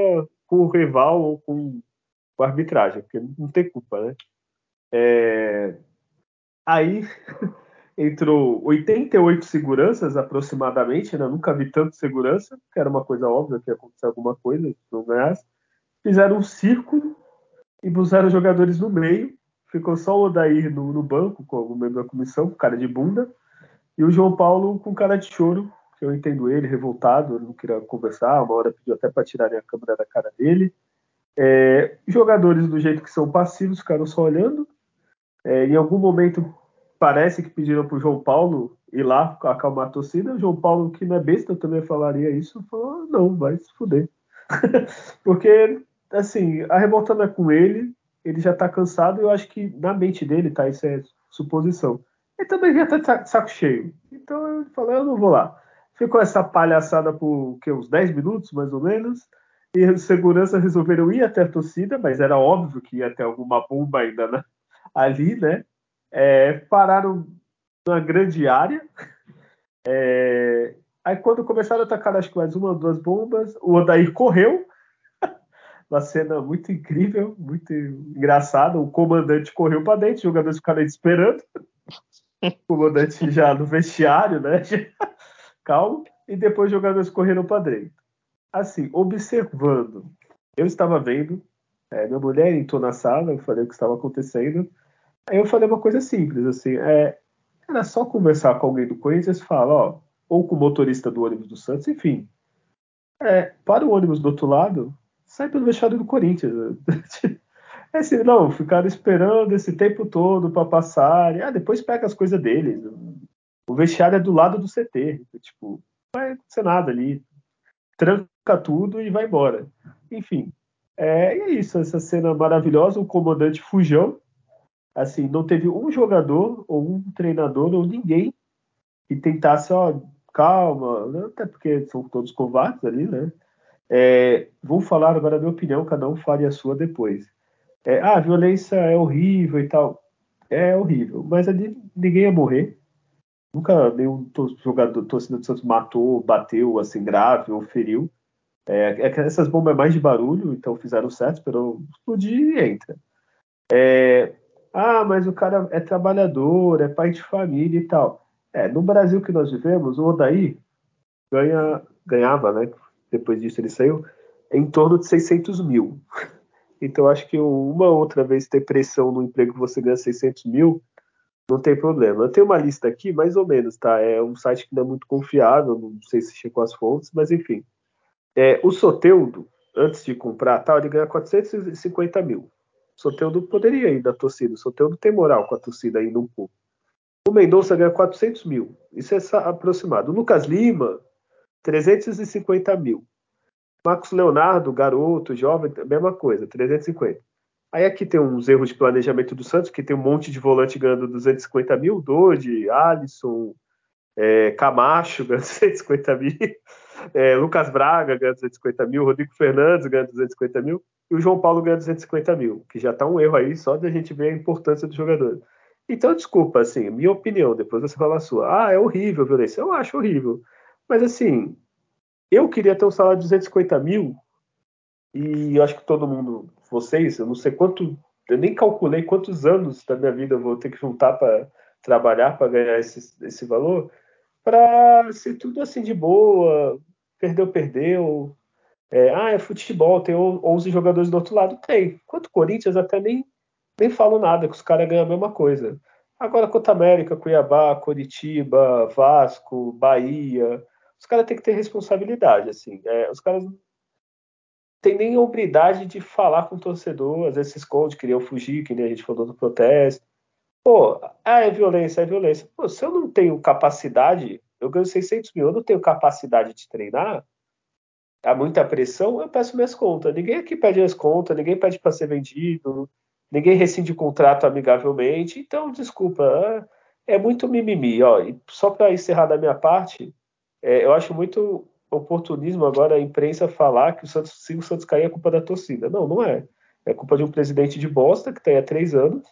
Speaker 1: com o rival ou com com a arbitragem, porque não tem culpa, né? É... Aí entrou 88 seguranças aproximadamente, né? nunca vi tanto segurança, que era uma coisa óbvia que ia acontecer alguma coisa, não ganhasse. Fizeram um círculo e puseram jogadores no meio. Ficou só o Odair no, no banco, como membro da comissão, com cara de bunda, e o João Paulo com cara de choro, que eu entendo ele, revoltado, não queria conversar, uma hora pediu até para tirarem a câmera da cara dele. É, jogadores do jeito que são passivos ficaram só olhando. É, em algum momento parece que pediram para o João Paulo ir lá acalmar a torcida. O João Paulo, que não é besta, também falaria isso, falou: não, vai se fuder. Porque, assim, a revolta é com ele, ele já está cansado. Eu acho que na mente dele, tá? Isso é suposição. Ele também já está de saco cheio. Então eu falei: eu não vou lá. Ficou essa palhaçada por que, uns 10 minutos, mais ou menos e os seguranças resolveram ir até a torcida, mas era óbvio que ia ter alguma bomba ainda né? ali, né? É, pararam numa grande área. É, aí quando começaram a atacar, acho que mais uma ou duas bombas, o Odair correu. uma cena muito incrível, muito engraçada. O comandante correu para dentro, os jogadores ficaram esperando. o comandante já no vestiário, né? Calmo. E depois os jogadores correram para dentro assim, observando. Eu estava vendo, é, minha mulher entrou na sala, eu falei o que estava acontecendo. Aí eu falei uma coisa simples, assim, é, era só conversar com alguém do Corinthians e falar, ó, ou com o motorista do ônibus do Santos, enfim. É, para o ônibus do outro lado, sai pelo vestiário do Corinthians. É assim, não, ficaram esperando esse tempo todo para passar. Ah, depois pega as coisas deles. O vestiário é do lado do CT. Tipo, não vai acontecer nada ali tranca tudo e vai embora. Enfim, é, é isso, essa cena maravilhosa, o comandante fujão, assim, não teve um jogador ou um treinador ou ninguém que tentasse, ó, calma, né? até porque são todos covardes ali, né? É, vou falar agora a minha opinião, cada um fale a sua depois. É, ah, violência é horrível e tal. É horrível, mas ali ninguém ia morrer. Nunca nenhum jogador, torcedor do Santos matou, bateu assim grave ou feriu. É, é essas bombas é mais de barulho, então fizeram certo, esperou explodir e entra. É, ah, mas o cara é trabalhador, é pai de família e tal. É, no Brasil que nós vivemos, o Odaí ganha, ganhava, né? Depois disso ele saiu, em torno de 600 mil. Então acho que uma outra vez ter pressão no emprego que você ganha 600 mil não tem problema. Eu tenho uma lista aqui, mais ou menos, tá? É um site que não é muito confiável, não sei se chegou as fontes, mas enfim. É, o Soteudo, antes de comprar, tal, ele ganha 450 mil. O Soteudo poderia ir da torcida. O Soteudo tem moral com a torcida ainda um pouco. O Mendonça ganha 400 mil. Isso é aproximado. O Lucas Lima, 350 mil. Marcos Leonardo, garoto, jovem, mesma coisa, 350. Aí aqui tem uns erros de planejamento do Santos, que tem um monte de volante ganhando 250 mil, Dodi, Alisson, é, Camacho ganhando 250 mil, é, Lucas Braga ganhando 250 mil, Rodrigo Fernandes ganhando 250 mil, e o João Paulo ganhando 250 mil, que já tá um erro aí só de a gente ver a importância do jogador. Então, desculpa, assim, minha opinião, depois você fala a sua. Ah, é horrível a violência. Eu acho horrível. Mas, assim, eu queria ter um salário de 250 mil, e eu acho que todo mundo, vocês, eu não sei quanto, eu nem calculei quantos anos da minha vida eu vou ter que juntar para trabalhar para ganhar esse, esse valor, para ser tudo assim de boa, perdeu, perdeu. É, ah, é futebol, tem 11 jogadores do outro lado. Tem. Quanto Corinthians até nem, nem falo nada, que os caras ganham a mesma coisa. Agora, quanto América, Cuiabá, Coritiba, Vasco, Bahia, os caras têm que ter responsabilidade, assim. É, os caras têm nem hombridade de falar com o torcedor, às vezes se esconde, queriam fugir, que nem a gente falou do protesto. Pô, ah, é violência, é violência. Pô, se eu não tenho capacidade, eu ganho 600 mil, eu não tenho capacidade de treinar, há muita pressão, eu peço minhas contas. Ninguém aqui pede as contas, ninguém pede para ser vendido, ninguém rescinde contrato amigavelmente. Então, desculpa, é, é muito mimimi. Ó. E só para encerrar da minha parte, é, eu acho muito oportunismo agora a imprensa falar que o Santos, se o Santos cair é culpa da torcida. Não, não é. É culpa de um presidente de bosta que está aí há três anos.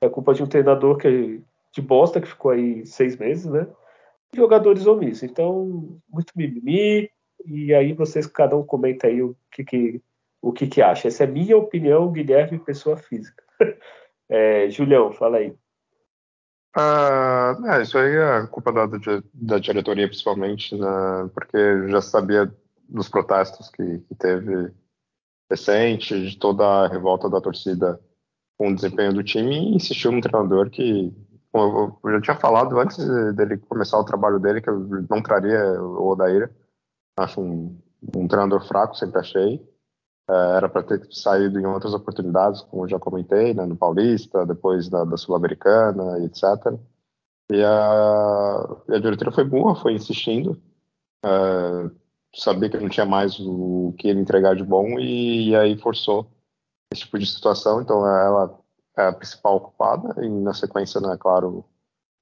Speaker 1: É culpa de um treinador que de bosta que ficou aí seis meses, né? Jogadores omissos. Então, muito mimimi. E aí vocês, cada um comenta aí o que, que o que, que acha. Essa é minha opinião, Guilherme, pessoa física. é, Julião, fala aí.
Speaker 2: Ah, é, isso aí é culpa da, da diretoria, principalmente, né, porque já sabia dos protestos que, que teve recente, de toda a revolta da torcida com o desempenho do time, e insistiu no treinador que, eu já tinha falado antes dele começar o trabalho dele, que eu não traria o Odair. Acho um, um treinador fraco, sempre achei. É, era para ter saído em outras oportunidades, como já comentei, né, no Paulista, depois da, da Sul-Americana, etc. E a, e a diretoria foi boa, foi insistindo, é, sabia que não tinha mais o que ele entregar de bom e, e, aí forçou esse tipo de situação. Então ela é a principal culpada e na sequência, né, claro,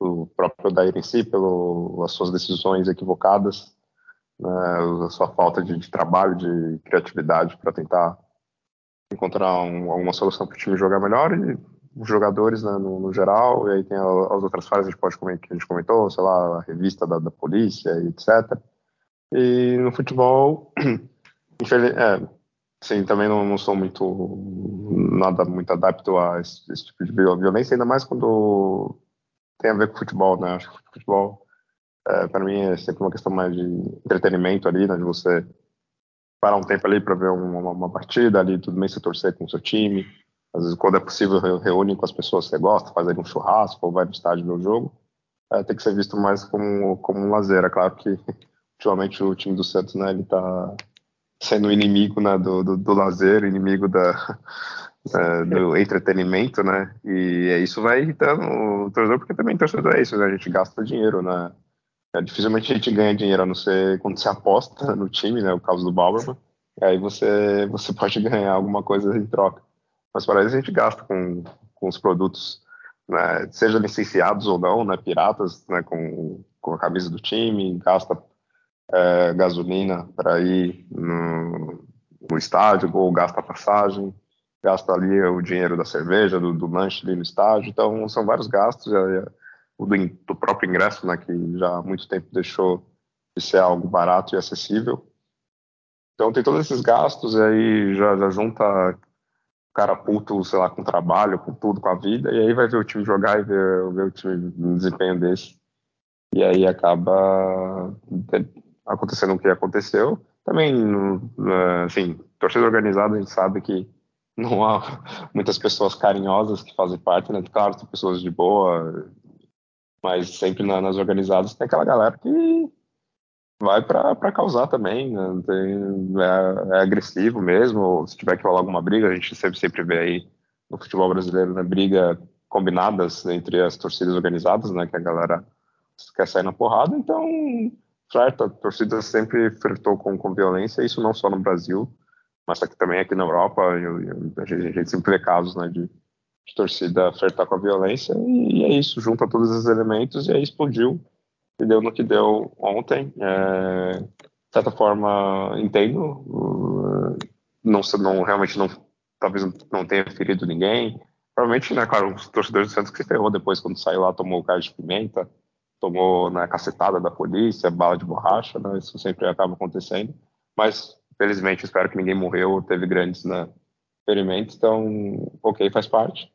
Speaker 2: o próprio Daír em si, pelas suas decisões equivocadas né, a sua falta de, de, trabalho, de criatividade para tentar encontrar um, alguma solução para o time jogar melhor e os jogadores né, no, no, geral, e aí tem as outras falhas que a gente pode que a gente comentou, sei lá, a revista da, da polícia, etc. E no futebol, é, sim, também não, não, sou muito, nada muito adapto a esse, esse, tipo de violência, ainda mais quando tem a ver com futebol, né, acho que futebol é, para mim é sempre uma questão mais de entretenimento ali, né, de você parar um tempo ali para ver uma, uma, partida ali, tudo bem se torcer com o seu time. Às vezes, quando é possível, reúne com as pessoas que você gosta, faz ali um churrasco ou vai no estádio ver o jogo. É, tem que ser visto mais como, como um lazer. É claro que, ultimamente, o time do Santos, né, ele tá sendo inimigo né, do, do, do lazer, inimigo da, é, do entretenimento, né? E isso vai irritando o torcedor, porque também torcedor é isso, né? A gente gasta dinheiro, né? É, dificilmente a gente ganha dinheiro, a não ser quando você aposta no time, né? O caso do Bauerman. Aí você, você pode ganhar alguma coisa em troca. Mas para isso a gente gasta com, com os produtos, né, seja licenciados ou não, né, piratas, né, com, com a camisa do time, gasta é, gasolina para ir no, no estádio, ou gasta passagem, gasta ali o dinheiro da cerveja, do, do lanche ali no estádio. Então são vários gastos. O do, do, próprio ingresso, né, que já há muito tempo deixou de ser algo barato e acessível. Então tem todos esses gastos e aí já, já junta o cara puto, sei lá, com trabalho, com tudo, com a vida, e aí vai ver o time jogar e ver, ver o time no desempenho desse. E aí acaba acontecendo o que aconteceu. Também, assim, torcida organizada, a gente sabe que não há muitas pessoas carinhosas que fazem parte, né? Claro, tem pessoas de boa, mas sempre na, nas organizadas tem aquela galera que vai para causar também, né? tem, é, é, agressivo mesmo, se tiver que rolar alguma briga, a gente sempre, sempre vê aí no futebol brasileiro, né, briga combinadas entre as torcidas organizadas, né, que a galera quer sair na porrada, então certo, a torcida sempre flertou com, com violência, isso não só no Brasil, mas aqui, também aqui na Europa, eu, eu, a, gente, a, gente, sempre vê casos né, de, de torcida flertar com a violência, e, é isso, junta todos os elementos e aí explodiu, e deu no que deu ontem. É, de certa forma, entendo, não, não, realmente não, talvez não tenha ferido ninguém, provavelmente, né, claro, os torcedores do Santos que ferrou depois quando saiu lá, tomou o gás de pimenta, tomou né, cacetada da polícia, bala de borracha, né, isso sempre acaba acontecendo. Mas, felizmente, espero que ninguém morreu, teve grandes né, ferimentos, então, ok, faz parte.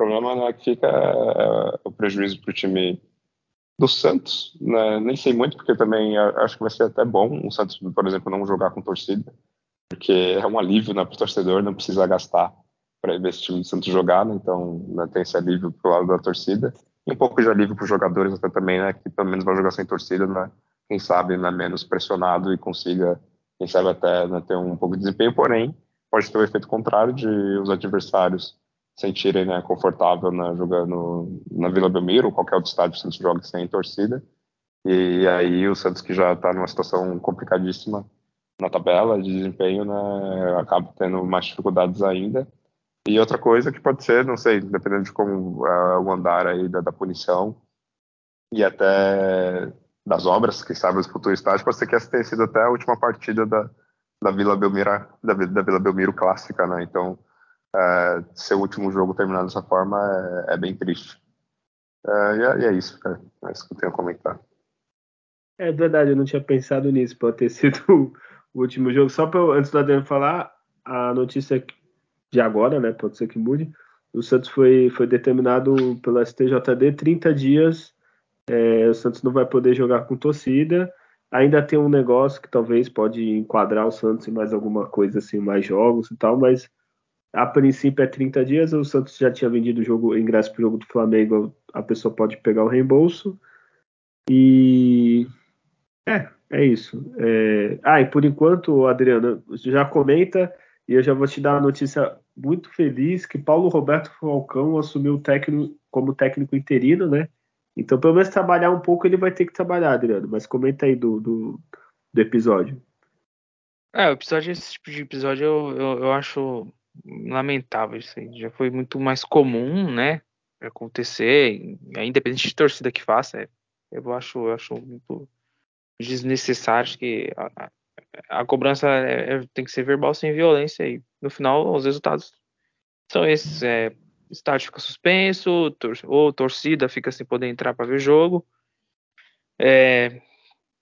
Speaker 2: Problema né, que fica é o prejuízo para o time do Santos, né, nem sei muito, porque também acho que vai ser até bom o Santos, por exemplo, não jogar com torcida, porque é um alívio né, para o torcedor não precisar gastar para ver esse time do Santos jogar, né, então né, tem esse alívio para o lado da torcida e um pouco de alívio para os jogadores até também, né, que pelo menos vai jogar sem torcida, né, quem sabe, né, menos pressionado e consiga, quem sabe até né, ter um pouco de desempenho, porém, pode ter o efeito contrário de os adversários sentirem né, confortável né, jogando na Vila Belmiro ou qualquer outro estádio que o Santos joga sem torcida, e aí o Santos que já está numa situação complicadíssima na tabela de desempenho, né, acaba tendo mais dificuldades ainda, e outra coisa que pode ser, não sei, dependendo de como é o andar aí da, da punição e até das obras, que sabe, o futuro estágio, pode ser que essa tenha sido até a última partida da, da Vila Belmiro, da, da Vila Belmiro clássica, né? Então, é, ser o último jogo terminado dessa forma é, é bem triste. É, e, é, e, é, isso, cara. É isso que eu tenho a comentar.
Speaker 1: É verdade, eu não tinha pensado nisso, pode ter sido o último jogo. Só para antes do Adriano falar, a notícia de agora, né? Pode ser que mude. O Santos foi, foi determinado pelo STJD 30 dias. É, o Santos não vai poder jogar com torcida. Ainda tem um negócio que talvez pode enquadrar o Santos em mais alguma coisa assim, mais jogos e tal, mas a princípio é 30 dias. O Santos já tinha vendido o jogo, ingresso para o jogo do Flamengo, a pessoa pode pegar o reembolso. E é, é isso. É... Ah, e por enquanto, Adriano, já comenta e eu já vou te dar uma notícia muito feliz que Paulo Roberto Falcão assumiu o técnico como técnico interino, né? Então, pelo menos trabalhar um pouco ele vai ter que trabalhar, Adriano. Mas comenta aí do, do, do episódio.
Speaker 3: É, o episódio, esse tipo de episódio eu, eu, eu acho lamentável isso aí. Já foi muito mais comum, né? Acontecer, independente de torcida que faça. É, eu acho, eu acho muito desnecessário. Acho que a, a cobrança é, é, tem que ser verbal sem violência e no final os resultados são esses. É, estádio fica suspenso, tor ou torcida fica sem poder entrar para ver o jogo. É,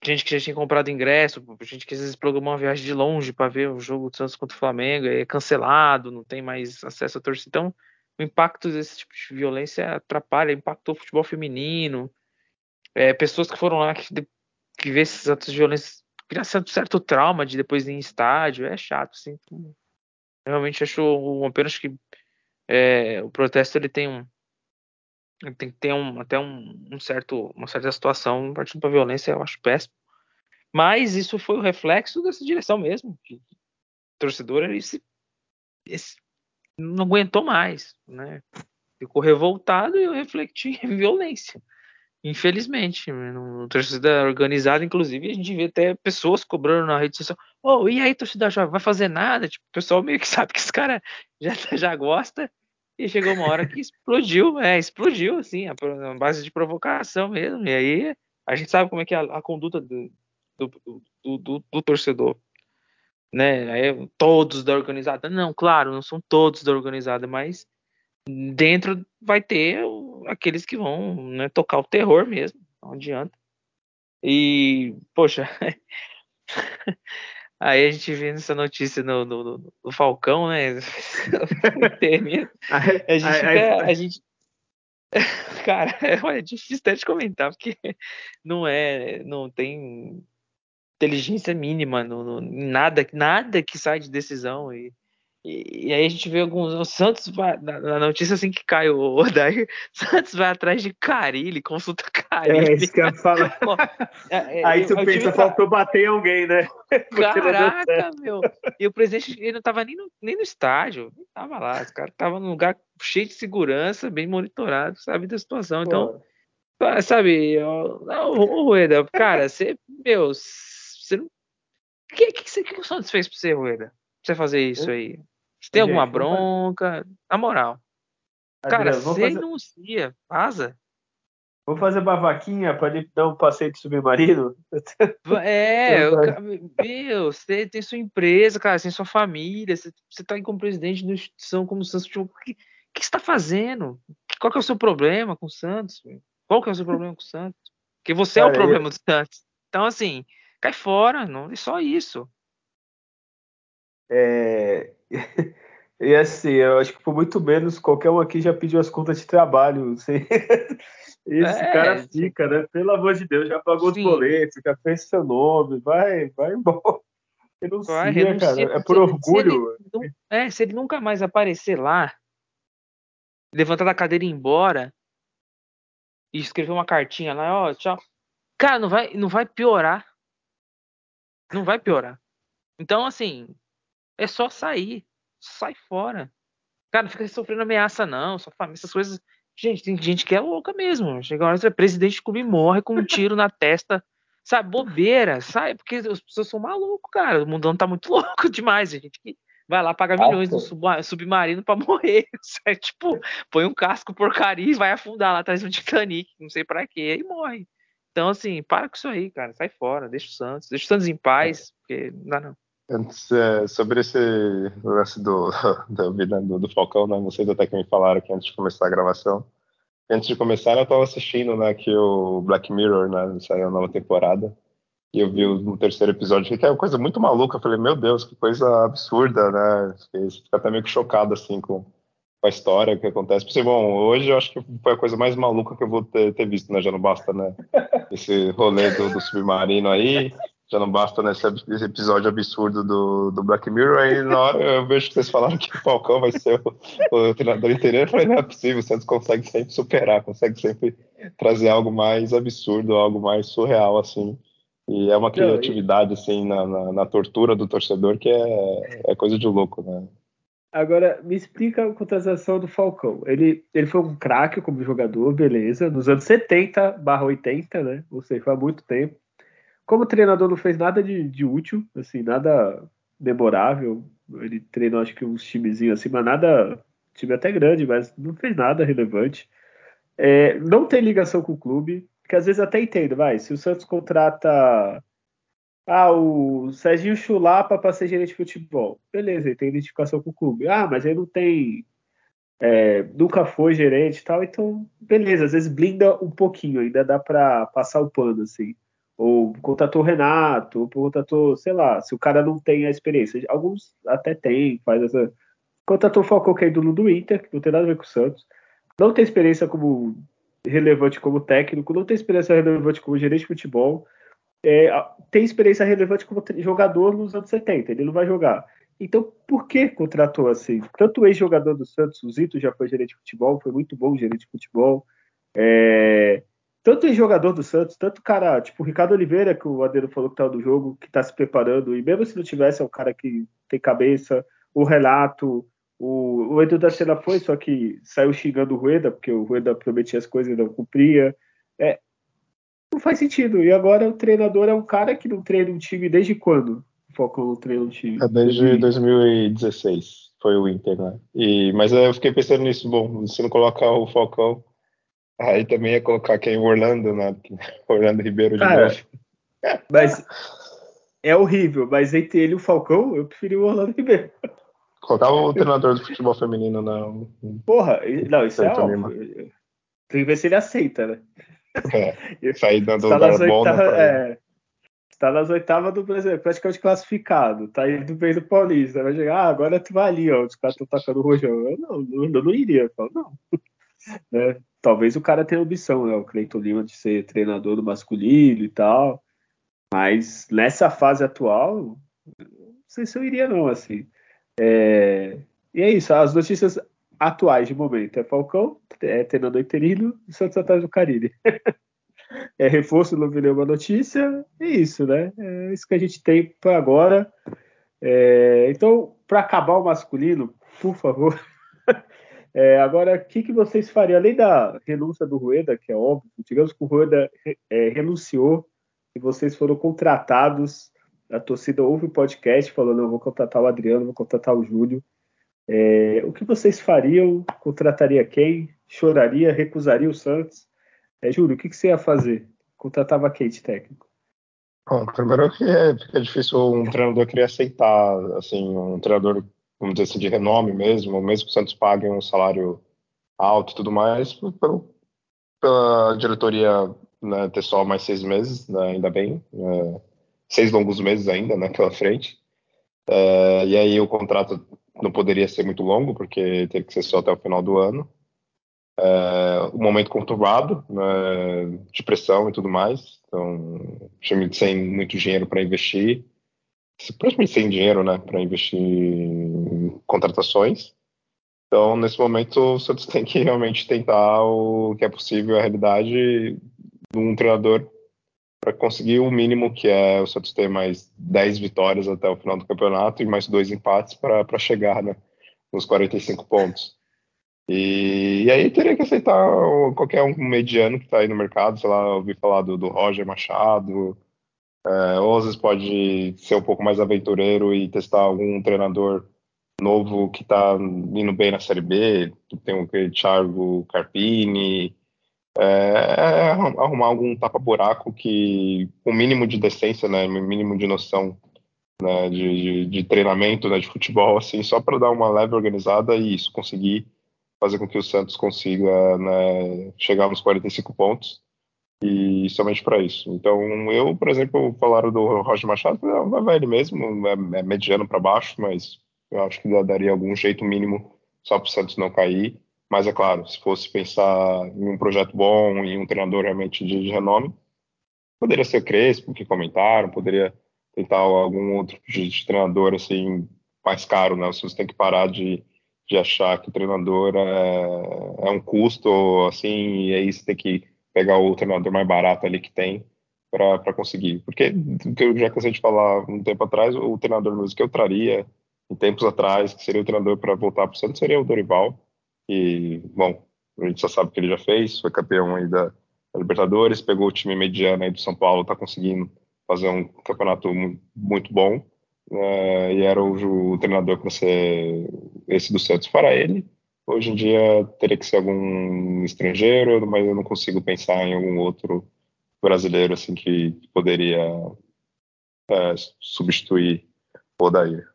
Speaker 3: gente que já tinha comprado ingresso, gente que às vezes programou uma viagem de longe para ver o jogo do Santos contra o Flamengo, é cancelado, não tem mais acesso à torcida. Então, o impacto desse tipo de violência atrapalha, impactou o futebol feminino. É, pessoas que foram lá que, que vê esses atos de violência cria certo trauma de depois ir em estádio, é chato, assim. Realmente acho pena que é, o protesto ele tem um tem que ter um, até um, um, certo, uma certa situação partindo para violência, eu acho péssimo. Mas isso foi o reflexo dessa direção mesmo. Que, o torcedor ele se, esse, não aguentou mais, né? Ficou revoltado e eu refleti em violência. Infelizmente, no torcida organizada, inclusive, a gente vê até pessoas cobrando na rede social. Oh, e aí, torcida jovem, vai fazer nada? Tipo, o pessoal meio que sabe que esse cara já, já gosta. E chegou uma hora que explodiu, é, explodiu, assim, a, a base de provocação mesmo. E aí a gente sabe como é que é a, a conduta do, do, do, do, do torcedor. Né? Aí, todos da organizada. Não, claro, não são todos da organizada, mas dentro vai ter aqueles que vão né, tocar o terror mesmo, não adianta. E, poxa, aí a gente vê essa notícia no, no, no Falcão, né? a gente fica, a gente. Cara, é difícil até de comentar, porque não é, não tem inteligência mínima, no, no, nada, nada que sai de decisão e e, e, aí a gente vê alguns. O Santos vai. Na, na notícia assim que cai o Odair, Santos vai atrás de Carilli, consulta Carilli.
Speaker 1: É, isso que eu ia falar. é, é, aí tu pensa, faltou bater em alguém, né?
Speaker 3: Caraca, meu. E o presidente ele não tava nem no, nem no estádio. Não tava lá. Os caras estavam num lugar cheio de segurança, bem monitorado, sabe da situação. Então. Ah, sabe, eu, não, ô Rueda, cara, você, meu, você não. O que, que, que, que o Santos fez pra você, Rueda? Você fazer isso aí? Você tem alguma bronca? Na moral. Cara,
Speaker 1: Adriano,
Speaker 3: você
Speaker 1: fazer,
Speaker 3: denuncia, vaza.
Speaker 1: vamos fazer uma vaquinha pra ele dar um passeio de submarino?
Speaker 3: É,
Speaker 1: Eu
Speaker 3: meu, você tem sua empresa, cara, tem sua família, você, você tá aí como presidente de uma instituição como o Santos. Tipo, o que, que você tá fazendo? Qual que é o seu problema com o Santos? Qual que é o seu problema com o Santos? Porque você é o
Speaker 1: Cara, eu-
Speaker 3: problema do Santos. Então, assim, cai fora, não é só isso.
Speaker 1: É... E assim, eu acho que por muito menos qualquer um aqui já pediu as contas de trabalho. assim. Esse
Speaker 3: É,
Speaker 1: cara
Speaker 3: sim.
Speaker 1: fica, né? Pelo amor de Deus, já pagou os
Speaker 3: Sim.
Speaker 1: boletos, já fez seu nome, vai, vai embora. Renuncia,
Speaker 3: Vai, renuncia.
Speaker 1: cara. É
Speaker 3: Se
Speaker 1: por
Speaker 3: ele- se
Speaker 1: orgulho.
Speaker 3: ele nu- é, se ele nunca mais aparecer lá, levantar da cadeira e ir embora, e escrever uma cartinha lá, ó, tchau. Cara, não vai, não vai piorar. Não vai piorar. Então, assim, é só sair. Sai fora. Cara, não fica sofrendo ameaça, não. Sua família, essas coisas. Gente, tem gente que é louca mesmo. Chega uma hora você é presidente do clube e morre com um tiro na testa. Sabe, bobeira, sabe? Porque as pessoas são malucos, cara. O mundão tá muito louco demais. A gente que vai lá pagar milhões no submarino pra morrer. Sabe? Tipo, põe um casco porcaria e vai afundar lá atrás do Titanic, não sei pra quê, e morre. Então, assim, para com isso aí, cara. Sai fora, deixa o Santos. Deixa o Santos em paz, porque não dá não.
Speaker 2: Antes, é, sobre esse lance do, da vida do, do Falcão, né? Vocês até que me falaram aqui antes de começar a gravação. Antes de começar, eu tava assistindo, né, que o Black Mirror, né, saiu a nova temporada. E eu vi o, terceiro episódio, que é uma coisa muito maluca. Eu falei, meu Deus, que coisa absurda, né? Fiquei- Você fica até meio que chocado, assim, com, com a história que acontece. Pensei, bom, hoje eu acho que foi a coisa mais maluca que eu vou ter, ter visto, né? Já não basta, né? Esse rolê do, do submarino aí. Já não basta nesse esse episódio absurdo do, do Black Mirror. Aí na hora eu vejo que vocês falaram que o Falcão vai ser o, o treinador interino. Eu falei, não é possível, o Santos consegue sempre superar, consegue sempre trazer algo mais absurdo, algo mais surreal, assim. E é uma criatividade, assim, na, na, na tortura do torcedor que é, é coisa de louco, né?
Speaker 1: Agora, me explica a contratação do Falcão. Ele, ele foi um craque como jogador, beleza, nos anos 70 barra 80, né? Ou seja, foi há muito tempo. Como treinador não fez nada de, de útil, assim, nada memorável. Ele treinou acho que uns timezinhos assim, mas nada. Time até grande, mas não fez nada relevante. É, não tem ligação com o clube, que às vezes até entendo, vai. Se o Santos contrata ah, o Serginho Chulapa para ser gerente de futebol. Beleza, ele tem identificação com o clube. Ah, mas ele não tem. é, nunca foi gerente e tal, então, beleza, às vezes blinda um pouquinho, ainda dá para passar o pano, assim. Ou contratou o Renato, ou contratou, sei lá, se o cara não tem a experiência. Alguns até tem, faz essa. Contratou o Falcão, que é ídolo do Inter, que não tem nada a ver com o Santos. Não tem experiência como relevante como técnico, não tem experiência relevante como gerente de futebol é, tem experiência relevante como jogador nos anos 70, ele não vai jogar. Então, por que contratou assim? Tanto o ex-jogador do Santos, o Zito, já foi gerente de futebol, foi muito bom gerente de futebol. É, tanto ex-jogador do Santos, tanto cara, tipo o Ricardo Oliveira, que o Adeno falou que tá no jogo, que tá se preparando, e mesmo se não tivesse, é um cara que tem cabeça. O Renato, o, o Edu da Sena foi, só que saiu xingando o Rueda, porque o Rueda prometia as coisas e não cumpria. É, não faz sentido. E agora o treinador é um cara que não treina um time desde quando? O Falcão não treina um time.
Speaker 2: É desde 2016, foi o Inter, né? E, mas eu fiquei pensando nisso, bom, se não colocar o Falcão, aí também ia colocar quem? O Orlando, né? Orlando Ribeiro de
Speaker 1: Cara,
Speaker 2: novo.
Speaker 1: Mas é horrível, mas entre ele e o Falcão, eu preferi o Orlando Ribeiro.
Speaker 2: Colocava o treinador do futebol feminino, não.
Speaker 1: Porra, não, isso é óbvio. Tem que ver se ele aceita, né?
Speaker 2: É, sair dando
Speaker 1: Está
Speaker 2: lugar
Speaker 1: nas,
Speaker 2: ele.
Speaker 1: é, está nas oitavas do Brasil, praticamente classificado. Tá indo bem do Paulista. Vai chegar, ah, agora tu vai ali, ó. Os caras estão tacando o rojão. Eu não, não, eu não iria. Eu falo, não. Né? Talvez o cara tenha ambição, né? O Cleiton Lima de ser treinador do masculino e tal. Mas nessa fase atual, não sei se eu iria, não, assim. É, E é isso, as notícias atuais de momento é Falcão, é treinador interino e Santos atrás do Carille. é reforço, não vi nenhuma notícia, é isso, né? É isso que a gente tem para agora. É, Então, para acabar o masculino, por favor, É, agora, o que, que vocês fariam? Além da renúncia do Rueda, que é óbvio, digamos que o Rueda é, renunciou e vocês foram contratados, a torcida ouve o podcast falando, eu vou contratar o Adriano, vou contratar o Júlio. É, o que vocês fariam? Contrataria quem? Choraria? Recusaria o Santos? É, Júlio, o que, que você ia fazer? Contratava quem de técnico?
Speaker 2: Bom, primeiro que é, difícil um treinador querer aceitar, assim, um treinador, vamos dizer assim, de renome mesmo, mesmo que o Santos pague um salário alto e tudo mais, pelo, pela diretoria né, ter só mais seis meses, né, ainda bem, é, seis longos meses ainda, né, pela frente. É, e aí o contrato não poderia ser muito longo, porque teria que ser só até o final do ano. É, um momento conturbado, né, de pressão e tudo mais. Então, sem muito dinheiro para investir, praticamente sem dinheiro, né, para investir em contratações. Então, nesse momento, o Santos tem que realmente tentar o que é possível, a realidade de um treinador para conseguir o mínimo que é o Santos ter mais 10 vitórias até o final do campeonato e mais dois empates para chegar né, nos 45 pontos. E, e, aí teria que aceitar qualquer um mediano que está aí no mercado, sei lá, ouvi falar do, do Roger Machado, é, ou às vezes pode ser um pouco mais aventureiro e testar algum treinador novo que está indo bem na Série B, tem o Thiago Carpini, é, é arrumar algum tapa-buraco que, com o mínimo de decência, né, mínimo de noção né, de, de, de, treinamento, né, de futebol, assim, só para dar uma leve organizada e isso, conseguir fazer com que o Santos consiga né, chegar nos 45 pontos e somente para isso. Então, eu, por exemplo, falaram do Roger Machado, vai, vai ele mesmo, é, é mediano para baixo, mas eu acho que daria algum jeito mínimo só para o Santos não cair. Mas é claro, se fosse pensar em um projeto bom, em um treinador realmente de, de renome, poderia ser o Crespo, que comentaram, poderia tentar algum outro de, de treinador assim mais caro, né? Você tem que parar de de achar que o treinador é, é um custo, assim, e aí você tem que pegar o treinador mais barato ali que tem para conseguir. Porque, que eu já cansei de falar um tempo atrás, o treinador mesmo que eu traria, em tempos atrás, que seria o treinador para voltar para o Santos, seria o Dorival. E, bom, a gente só sabe o que ele já fez, foi campeão aí da, da Libertadores, pegou o time mediano aí do São Paulo, está conseguindo fazer um campeonato muito bom é, e era o, o treinador para ser esse do Santos para ele. Hoje em dia teria que ser algum estrangeiro, mas eu não consigo pensar em algum outro brasileiro assim que poderia é, substituir o Odair.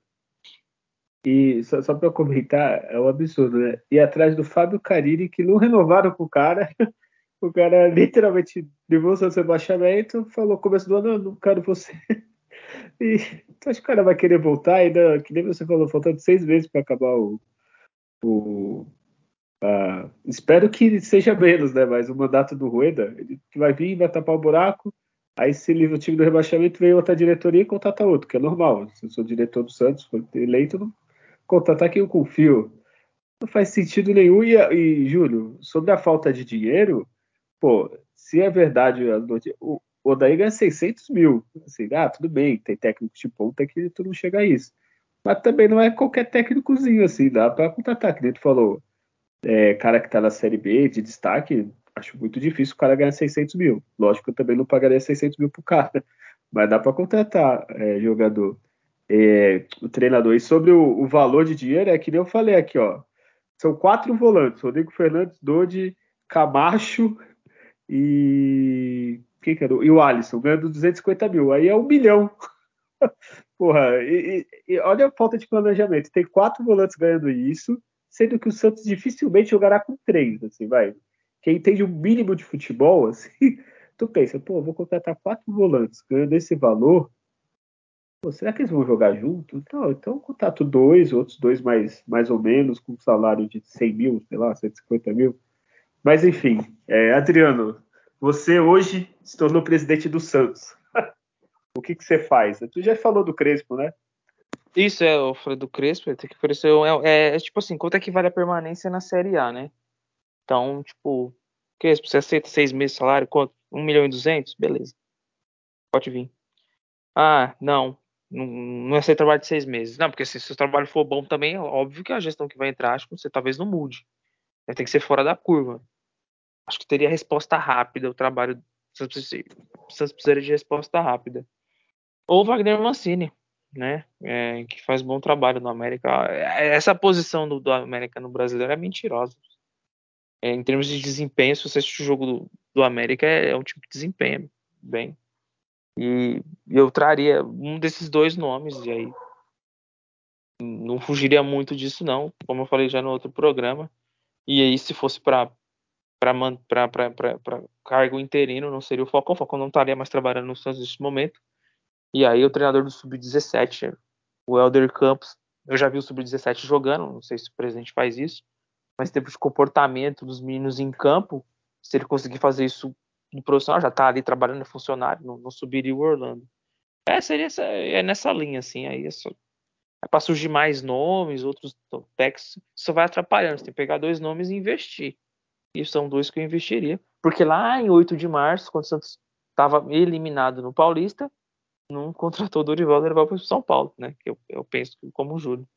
Speaker 1: E só, só para comentar, é um absurdo, né? E atrás do Fábio Cariri, que não renovaram com o cara, o cara literalmente levou seu rebaixamento, falou começo do ano, não quero você. E tu acha que o cara vai querer voltar ainda? Que nem você falou, faltando seis meses para acabar o. o espero que seja menos, né? Mas o mandato do Rueda, ele vai vir, vai tapar o buraco. Aí se livra o time do rebaixamento, vem outra diretoria e contrata outro, que é normal. Se eu sou diretor do Santos, foi eleito, não contratar quem eu confio. Não faz sentido nenhum. E, e Júlio, sobre a falta de dinheiro, pô, se é verdade, o, Odair ganha 600 mil. Assim, ah, tudo bem, tem técnico de ponta que tu não chega a isso. Mas também não é qualquer técnicozinho, assim, dá para contratar, que tu falou. É, cara que tá na Série B, de destaque, acho muito difícil o cara ganhar 600 mil. Lógico que eu também não pagaria 600 mil pro cara, mas dá para contratar é, jogador. É, o treinador. E sobre o, o, valor de dinheiro, é que nem eu falei aqui, ó. São quatro volantes: Rodrigo Fernandes, Dodi, Camacho e quem que? E o Alisson, ganhando 250 mil. Aí é um milhão. Porra, e, e, olha a falta de planejamento. Tem quatro volantes ganhando isso, sendo que o Santos dificilmente jogará com três, assim, vai. Quem entende o um mínimo de futebol, assim, tu pensa, pô, vou contratar quatro volantes ganhando esse valor. Pô, será que eles vão jogar junto? Então, então eu contrato dois, outros dois mais, mais ou menos, com um salário de 100 mil, sei lá, 150 mil. Mas enfim, é, Adriano, você hoje se tornou presidente do Santos. O que, que você faz? Tu já falou do Crespo, né?
Speaker 3: Isso, é, eu falei do Crespo, tem que oferecer. É, é, é, tipo assim, quanto é que vale a permanência na Série A, né? Então, tipo, Crespo, você aceita seis meses de salário? Quanto? Um milhão e duzentos? Beleza. Pode vir. Ah, não. Não, não aceita trabalho de seis meses. Não, porque se, se o trabalho for bom também, é óbvio que a gestão que vai entrar, acho que você talvez não mude. Né? Tem que ser fora da curva. Acho que teria resposta rápida o trabalho. Santos precisaria de resposta rápida. Ou Wagner Mancini, né? É, que faz bom trabalho no América. Essa posição do, do América no brasileiro é mentirosa. É, em termos de desempenho, se você assistir o jogo do, do América, é, é um tipo de desempenho bem. E eu traria um desses dois nomes, e aí não fugiria muito disso, não, como eu falei já no outro programa. E aí, se fosse para cargo interino, não seria o Falcão. O Falcão não estaria mais trabalhando no Santos nesse momento. E aí, o treinador do Sub-17, o Helder Campos, eu já vi o Sub-17 jogando, não sei se o presidente faz isso, mas tempo de comportamento dos meninos em campo, se ele conseguir fazer isso no profissional, já está ali trabalhando, é funcionário, não, não subiria o Orlando. É, seria essa, é nessa linha, assim, aí é só é para surgir mais nomes, outros técnicos, isso vai atrapalhando. Você tem que pegar dois nomes e investir. E são dois que eu investiria. Porque lá em 8 de março, quando o Santos estava eliminado no Paulista, não contratou o Dorival e levou para o São Paulo, né? Que eu, eu penso como o Júlio.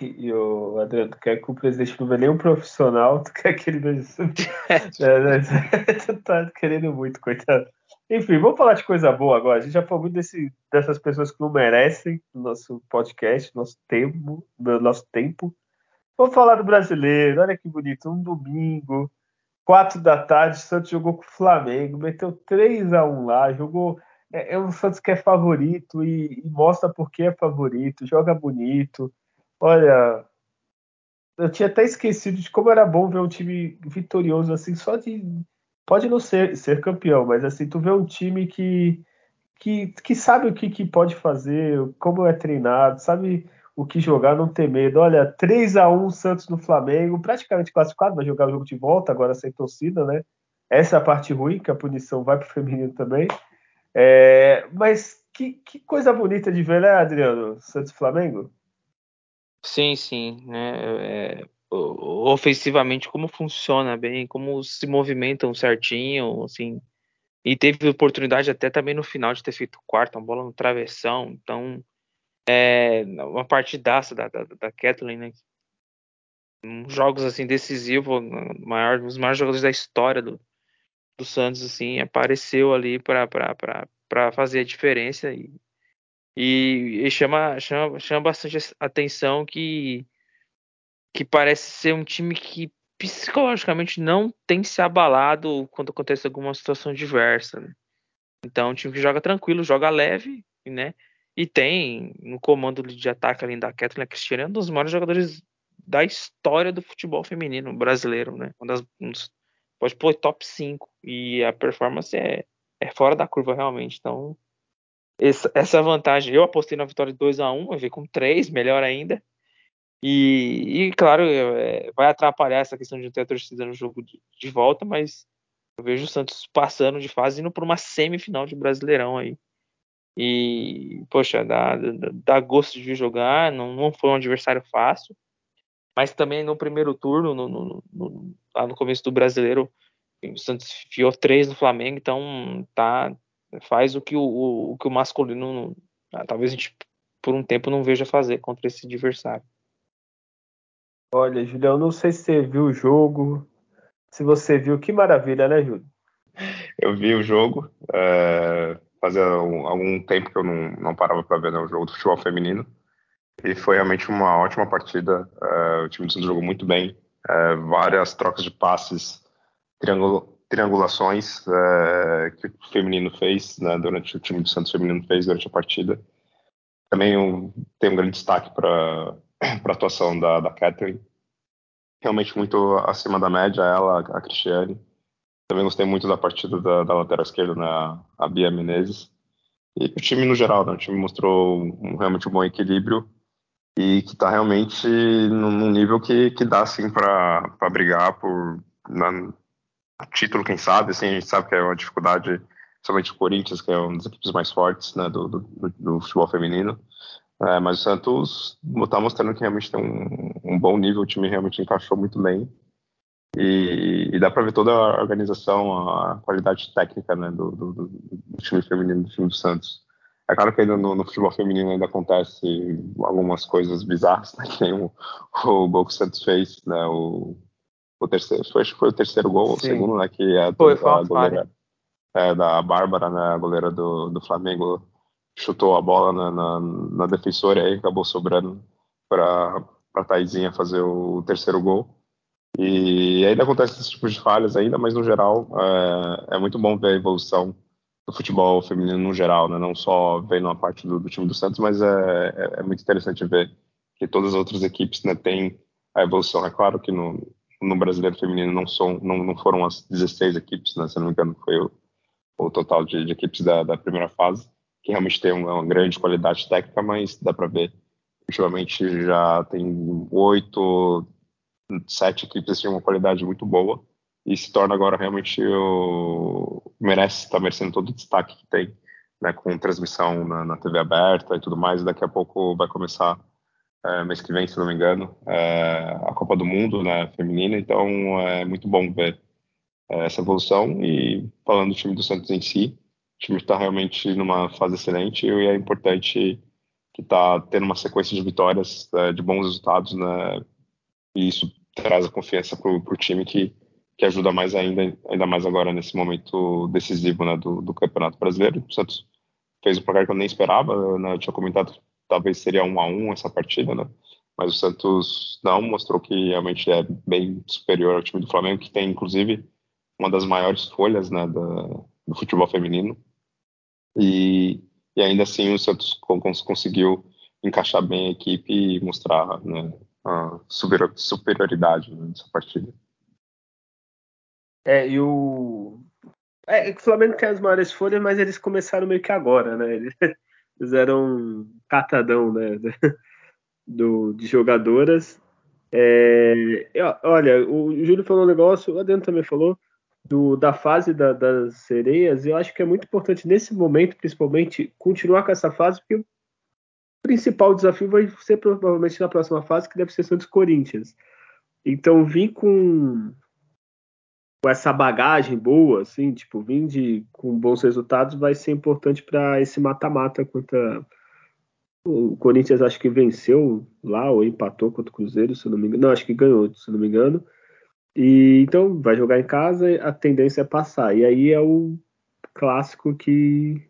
Speaker 1: E, o Adriano, tu quer que o presidente não vê nenhum profissional, tu quer que ele veja. é, né? tu tá querendo muito, coitado. Enfim, vamos falar de coisa boa agora. A gente já falou muito desse, dessas pessoas que não merecem no nosso podcast, nosso tempo, nosso tempo. Vamos falar do brasileiro. Olha que bonito. Um domingo, quatro da tarde, o Santos jogou com o Flamengo, meteu 3 a 1 lá, jogou. É, é um Santos que é favorito e, e mostra por que é favorito, joga bonito. Olha, eu tinha até esquecido de como era bom ver um time vitorioso assim, só de pode não ser, ser campeão, mas assim, tu vê um time que, que, que sabe o que, que pode fazer, como é treinado, sabe o que jogar, não ter medo. Olha, 3 a 1 Santos no Flamengo, praticamente classificado, vai jogar o jogo de volta, agora sem torcida, né? Essa é a parte ruim, que a punição vai pro feminino também. É, mas que, que, coisa bonita de ver, né, Adriano? Santos Flamengo?
Speaker 3: Sim, sim. Né? É, ofensivamente como funciona bem, como se movimentam certinho, assim. E teve oportunidade até também no final de ter feito quarta, uma bola no travessão. Então, é uma partidaça da, da, da Kathleen, né? Um, jogos assim decisivos, maior, os maiores jogadores da história do, do Santos, assim, apareceu ali para fazer a diferença e, e, e, chama, chama, chama bastante atenção que que parece ser um time que psicologicamente não tem se abalado quando acontece alguma situação diversa. Né? Então, um time que joga tranquilo, joga leve, né? E tem no comando de ataque além da Kathleen Cristiane, é um dos maiores jogadores da história do futebol feminino brasileiro, né? Uma das, um dos, pode pôr top 5 e a performance é, é fora da curva realmente. Então, essa, vantagem, eu apostei na vitória de 2 a 1 eu vi com 3, melhor ainda. E, e claro, é, vai atrapalhar essa questão de não ter torcida no jogo de, de volta, mas eu vejo o Santos passando de fase indo para uma semifinal de Brasileirão aí. E, poxa, dá, dá, dá gosto de jogar, não, não foi um adversário fácil, mas também no primeiro turno, no, no, no, lá no começo do Brasileiro, o Santos fiou três no Flamengo, então tá, faz o que o, o, o que o masculino, talvez a gente por um tempo não veja fazer contra esse adversário.
Speaker 1: Olha, Julião, não sei se você viu o jogo. Se você viu, que maravilha, né, Júlio?
Speaker 2: Eu vi o jogo. É, fazia um, algum tempo que eu não, não parava para ver né, o jogo do futebol feminino. E foi realmente uma ótima partida. É, o time do Santos jogou muito bem. É, várias trocas de passes, triangula, triangulações é, que o feminino fez, né, durante o time do Santos feminino fez durante a partida. Também um, tem um grande destaque para a atuação da, da Catherine. Realmente muito acima da média, ela, a Cristiane. Também gostei muito da partida da, da lateral esquerda, né, a Bia Menezes. E o time no geral, né? O time mostrou um, realmente um bom equilíbrio e que está realmente num nível que, que dá, assim, para brigar por na, título, quem sabe. Assim, a gente sabe que é uma dificuldade, somente o Corinthians, que é uma das equipes mais fortes né, do, do, do futebol feminino. É, mas o Santos está mostrando que realmente tem um, um, bom nível, o time realmente encaixou muito bem. E, e dá para ver toda a organização, a qualidade técnica né, do, do, do, time feminino do time do Santos. É claro que no, no, futebol feminino ainda acontece algumas coisas bizarras, né? Que nem o, o o Santos fez, né? O, o terceiro, foi, acho que foi o terceiro gol, Sim. o segundo, né? Que é a,
Speaker 3: foi,
Speaker 2: a goleira é, da Bárbara, né? A goleira do, do Flamengo chutou a bola na, na, na defensora e aí acabou sobrando para a Taizinha fazer o terceiro gol. E ainda acontece esse tipo de falhas ainda, mas no geral é, é muito bom ver a evolução do futebol feminino no geral, né? não só vendo a parte do, do time do Santos, mas é, é, é, muito interessante ver que todas as outras equipes né, têm a evolução. É claro que no, no brasileiro feminino não, são, não, não foram as 16 equipes, né, se não me engano, foi o, o total de, de equipes da, da, primeira fase, que realmente tem uma, uma grande qualidade técnica, mas dá para ver, ultimamente já tem oito, sete equipes de uma qualidade muito boa e se torna agora realmente o... merece estar tá merecendo todo o destaque que tem, né, com transmissão na, na, TV aberta e tudo mais. E daqui a pouco vai começar é, mês que vem, se não me engano, é, a Copa do Mundo, né, feminina. Então é muito bom ver é, essa evolução. E falando do time do Santos em si, o time está realmente numa fase excelente e é importante que está tendo uma sequência de vitórias, é, de bons resultados, né? E isso traz a confiança para o time que que ajuda mais ainda, ainda mais agora nesse momento decisivo né, do, do Campeonato Brasileiro. O Santos fez um placar que eu nem esperava, né, eu tinha comentado que talvez seria um a um essa partida, né? Mas o Santos não mostrou que realmente é bem superior ao time do Flamengo, que tem inclusive uma das maiores folhas né, do, do futebol feminino. E, e ainda assim o Santos conseguiu encaixar bem a equipe e mostrar né, a superioridade né, nessa partida.
Speaker 1: É, e o. É, o Flamengo tem as maiores folhas, mas eles começaram meio que agora, né? Eles fizeram um catadão, né? Do, de jogadoras. É, olha, o Júlio falou um negócio, o Adriano também falou, do, da fase da, das sereias, e eu acho que é muito importante nesse momento, principalmente, continuar com essa fase, porque o principal desafio vai ser provavelmente na próxima fase, que deve ser Santos Corinthians. Então, vir com com essa bagagem boa, assim, tipo, vir de, com bons resultados vai ser importante para esse mata-mata contra o Corinthians acho que venceu lá ou empatou contra o Cruzeiro, se não me engano. Não, acho que ganhou, se não me engano. E então vai jogar em casa, a tendência é passar. E aí é o clássico que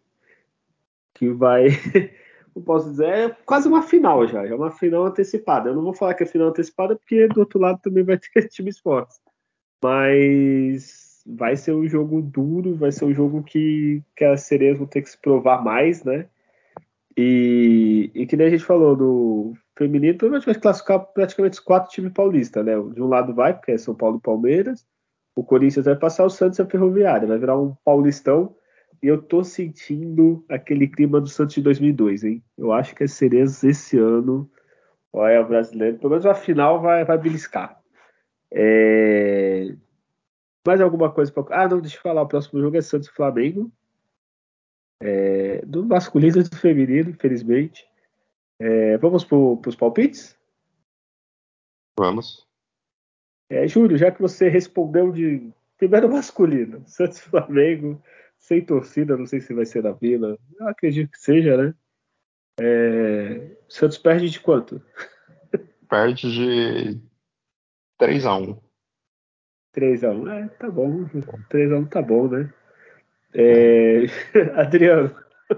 Speaker 1: que vai, eu posso dizer, é quase uma final já, é uma final antecipada. Eu não vou falar que é final antecipada porque do outro lado também vai ter times fortes mas vai ser um jogo duro, vai ser um jogo que, que as sereias vão ter que se provar mais, né? E, e que nem a gente falou, do feminino, provavelmente vai classificar praticamente os quatro times paulistas, né? De um lado vai, porque é São Paulo e Palmeiras, o Corinthians vai passar, o Santos e a Ferroviária, vai virar um paulistão, e eu tô sentindo aquele clima do Santos de 2002, hein? Eu acho que as sereias esse ano, olha, o brasileiro, pelo menos a final vai, vai beliscar. É... Mais alguma coisa para. Ah, não, deixa eu falar. O próximo jogo é Santos Flamengo. É... Do masculino e do feminino, infelizmente. É... Vamos para os palpites?
Speaker 2: Vamos.
Speaker 1: É, Júlio, já que você respondeu de primeiro masculino, Santos Flamengo, sem torcida, não sei se vai ser na Vila. Eu acredito que seja, né? É... Santos perde de quanto?
Speaker 2: Perde de 3x1.
Speaker 1: 3x1, é, tá bom. 3x1 tá bom, né? É... Adriano, o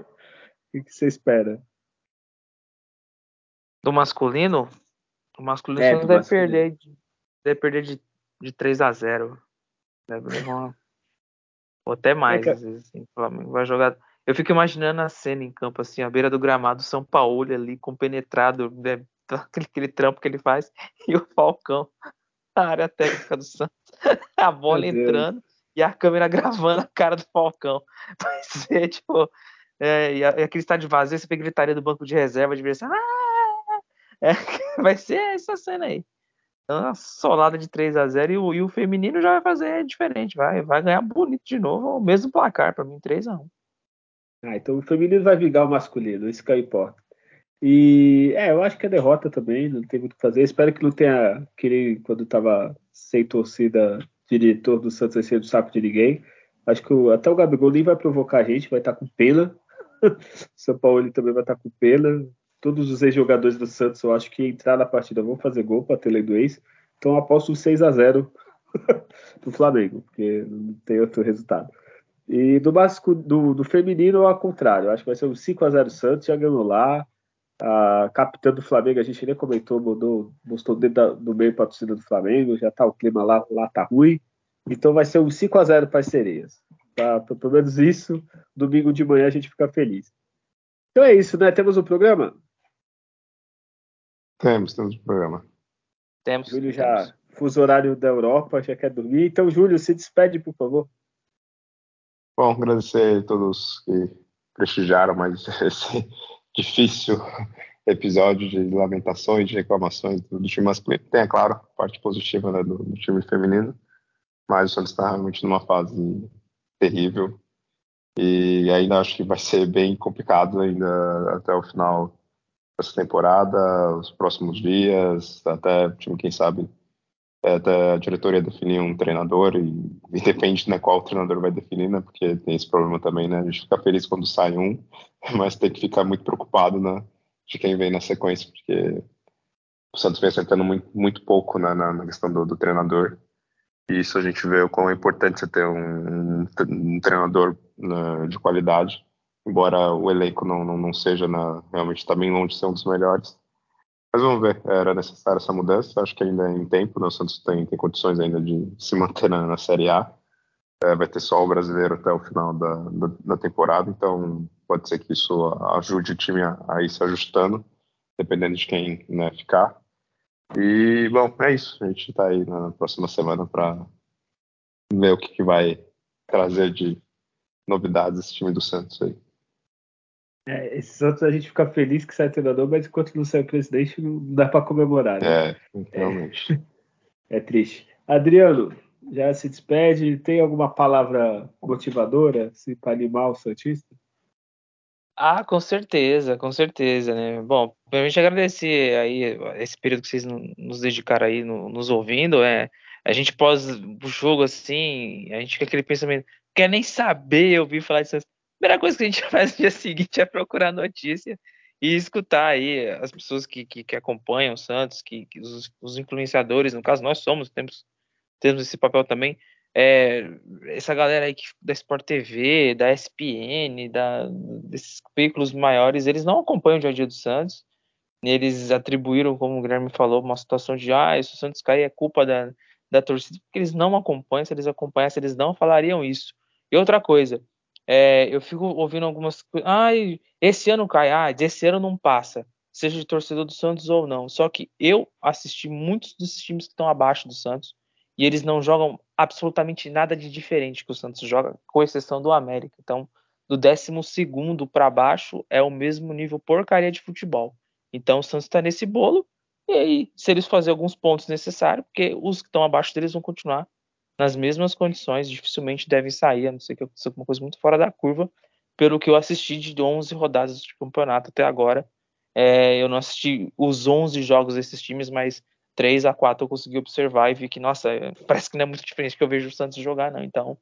Speaker 1: que, que, você espera?
Speaker 3: Do masculino? O masculino é, deve, masculino. Perder de, deve perder de, de 3x0. Deve levar Ou até mais, é que... às vezes. Assim, vai jogar. Eu fico imaginando a cena em campo, assim, à beira do gramado, São Paulo ali, compenetrado, né, aquele, aquele trampo que ele faz, e o Falcão na área técnica do Santos. a bola Meu entrando Deus. e a câmera gravando a cara do Falcão. Vai ser, tipo. É, e, aquele estádio vazio, você pega gritaria do banco de reserva, de assim, ah! é, vai ser essa cena aí. Então, uma solada de 3 a 0 e o, e o feminino já vai fazer diferente, vai, vai ganhar bonito de novo, o mesmo placar, para mim, 3 a 1
Speaker 1: ah, então o feminino vai vingar o masculino, isso que importa. E é, eu acho que a derrota também, não tem muito o que fazer. Espero que não tenha, que quando estava sem torcida, diretor do Santos ser do saco de ninguém. Acho que o, até o Gabigol nem vai provocar a gente, vai estar tá com pena. São Paulo também vai estar com pena. Todos os ex-jogadores do Santos, eu acho que entrar na partida vão fazer gol para ter lei do ex. Então eu aposto 6 a 0 do Flamengo, porque não tem outro resultado. E do, do, do feminino, ao contrário, acho que vai ser um 5 a 0 Santos, já ganhou lá. A capitã do Flamengo, a gente nem comentou, mandou, mostrou o dedo do meio para a torcida do Flamengo, já tá o clima lá, lá tá ruim. Então vai ser um 5 a 0 para as sereias. Tá, pelo menos isso, domingo de manhã a gente fica feliz. Então é isso, né? Temos um programa?
Speaker 2: Temos, temos um programa.
Speaker 3: Temos.
Speaker 1: Júlio já, temos. fuso horário da Europa, já quer dormir. Então, Júlio, se despede, por favor.
Speaker 2: Bom, agradecer a todos que prestigiaram mais esse difícil episódio de lamentações, de reclamações do, do time masculino. Tem, é claro, parte positiva né, do, do, time feminino, mas o Santos está realmente numa fase terrível e ainda acho que vai ser bem complicado ainda até o final dessa temporada, os próximos dias, até o time, quem sabe, até a diretoria definir um treinador e, e depende né, qual treinador vai definir, né, porque tem esse problema também, né, a gente fica feliz quando sai um, mas tem que ficar muito preocupado né, de quem vem na sequência, porque o Santos vem acertando muito, muito pouco né, na, na, questão do, do, treinador, e isso a gente vê o quão é importante você ter um, um, treinador né, de qualidade, embora o elenco não, não, não seja na, realmente está bem longe de ser um dos melhores, mas vamos ver, era necessária essa mudança, acho que ainda é em tempo, né? o Santos tem, tem condições ainda de se manter na, na Série A, é, vai ter só o brasileiro até o final da, da, da, temporada, então pode ser que isso ajude o time a, a ir se ajustando, dependendo de quem né, ficar. E, bom, é isso, a gente está aí na próxima semana para ver o que, que vai trazer de novidades esse time do Santos aí.
Speaker 1: É, esses outros a gente fica feliz que sai treinador, mas enquanto não sai presidente, não dá para comemorar.
Speaker 2: Né? É, realmente.
Speaker 1: É, é, triste. Adriano, já se despede. Tem alguma palavra motivadora assim, para animar o Santista?
Speaker 3: Ah, com certeza, com certeza, né? Bom, primeiramente agradecer aí esse período que vocês nos dedicaram aí, no, nos ouvindo. É, a gente pós o jogo assim, a gente fica aquele pensamento, quer nem saber ouvir falar de Santos primeira coisa que a gente faz no dia seguinte é procurar notícia e escutar aí as pessoas que, que, que acompanham o Santos, que, que os, os, influenciadores, no caso nós somos, temos, temos esse papel também. É, essa galera aí que, da Sport TV, da SPN, da, desses veículos maiores, eles não acompanham o dia a dia do Santos. Eles atribuíram, como o Guilherme falou, uma situação de ah, se o Santos cair é culpa da, da torcida, porque eles não acompanham, se eles acompanhassem, eles não falariam isso. E outra coisa, é, eu fico ouvindo algumas coisas. Ai, esse ano cai, ah, esse ano não passa, seja de torcedor do Santos ou não. Só que eu assisti muitos desses times que estão abaixo do Santos e eles não jogam absolutamente nada de diferente que o Santos joga, com exceção do América. Então, do 12 para baixo é o mesmo nível porcaria de futebol. Então, o Santos está nesse bolo. E aí, se eles fazerem alguns pontos necessários, porque os que estão abaixo deles vão continuar nas mesmas condições, dificilmente devem sair, a não ser que aconteça alguma coisa muito fora da curva, pelo que eu assisti de 11 rodadas de campeonato até agora. É, eu não assisti os 11 jogos desses times, mas 3 a 4 eu consegui observar e vi que, nossa, é, parece que não é muito diferente que eu vejo o Santos jogar, não. Então,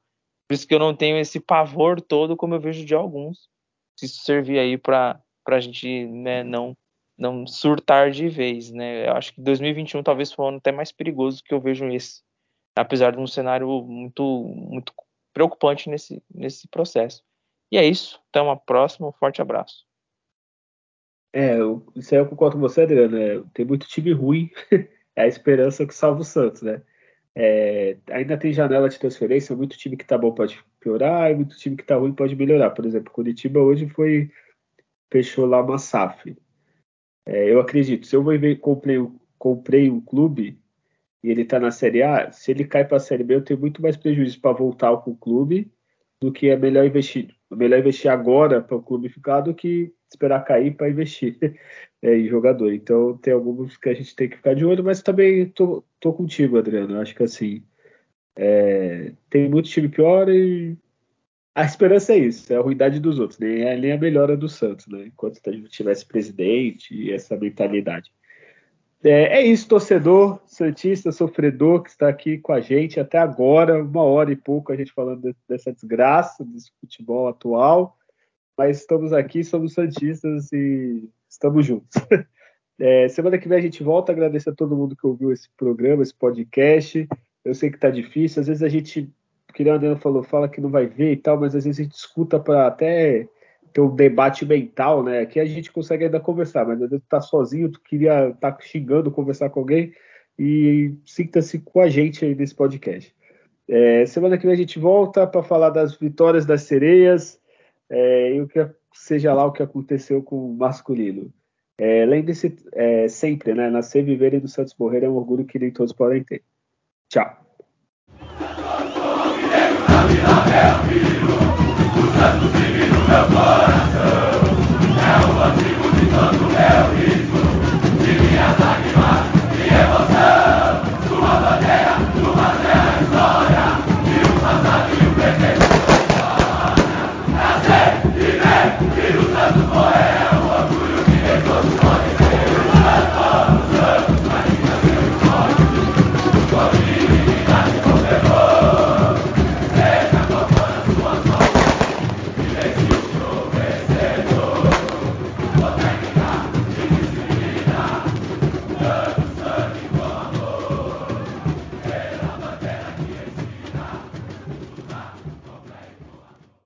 Speaker 3: por isso que eu não tenho esse pavor todo como eu vejo de alguns. Se isso servir aí para a gente né, não, não surtar de vez, né? Eu acho que 2021 talvez foi um ano até mais perigoso que eu vejo esse apesar de um cenário muito, muito preocupante nesse, nesse processo. E é isso. Até uma próxima. Um forte abraço.
Speaker 1: É, isso aí eu concordo com você, Adriano. É, tem muito time ruim. é a esperança que salva o Santos, né? É, ainda tem janela de transferência, muito time que tá bom pode piorar e muito time que tá ruim pode melhorar. Por exemplo, Curitiba hoje foi fechou lá uma SAF. É, eu acredito, se eu vou ver, comprei, comprei um clube, e ele está na Série A, se ele cai para a Série B, eu tenho muito mais prejuízo para voltar com o clube do que é melhor investir. É melhor investir agora para o clube ficar do que esperar cair para investir é, em jogador. Então tem alguns que a gente tem que ficar de olho, mas também tô, tô contigo, Adriano. Acho que assim é, tem muito time pior e a esperança é isso, é a ruindade dos outros, nem, é, nem a melhora do Santos, né? Enquanto tivesse presidente e essa mentalidade. É, é, isso, torcedor, santista, sofredor que está aqui com a gente até agora, uma hora e pouco a gente falando dessa desgraça desse futebol atual. mas estamos aqui, somos Santistas e estamos juntos. É, semana que vem a gente volta. Agradeço a todo mundo que ouviu esse programa, esse podcast. Eu sei que tá difícil, às vezes a gente, que o Adriano falou, fala que não vai ver e tal, mas às vezes a gente escuta para até ter um debate mental, né? Aqui a gente consegue ainda conversar, mas às vezes tu tá sozinho, tu queria estar tá xingando, conversar com alguém e sinta-se com a gente aí nesse podcast. É, semana que vem a gente volta para falar das vitórias das sereias é, e o que seja lá o que aconteceu com o masculino. É, Lembre-se é, sempre, né? Nascer, viver e do Santos morrer é um orgulho que nem todos podem ter. Tchau.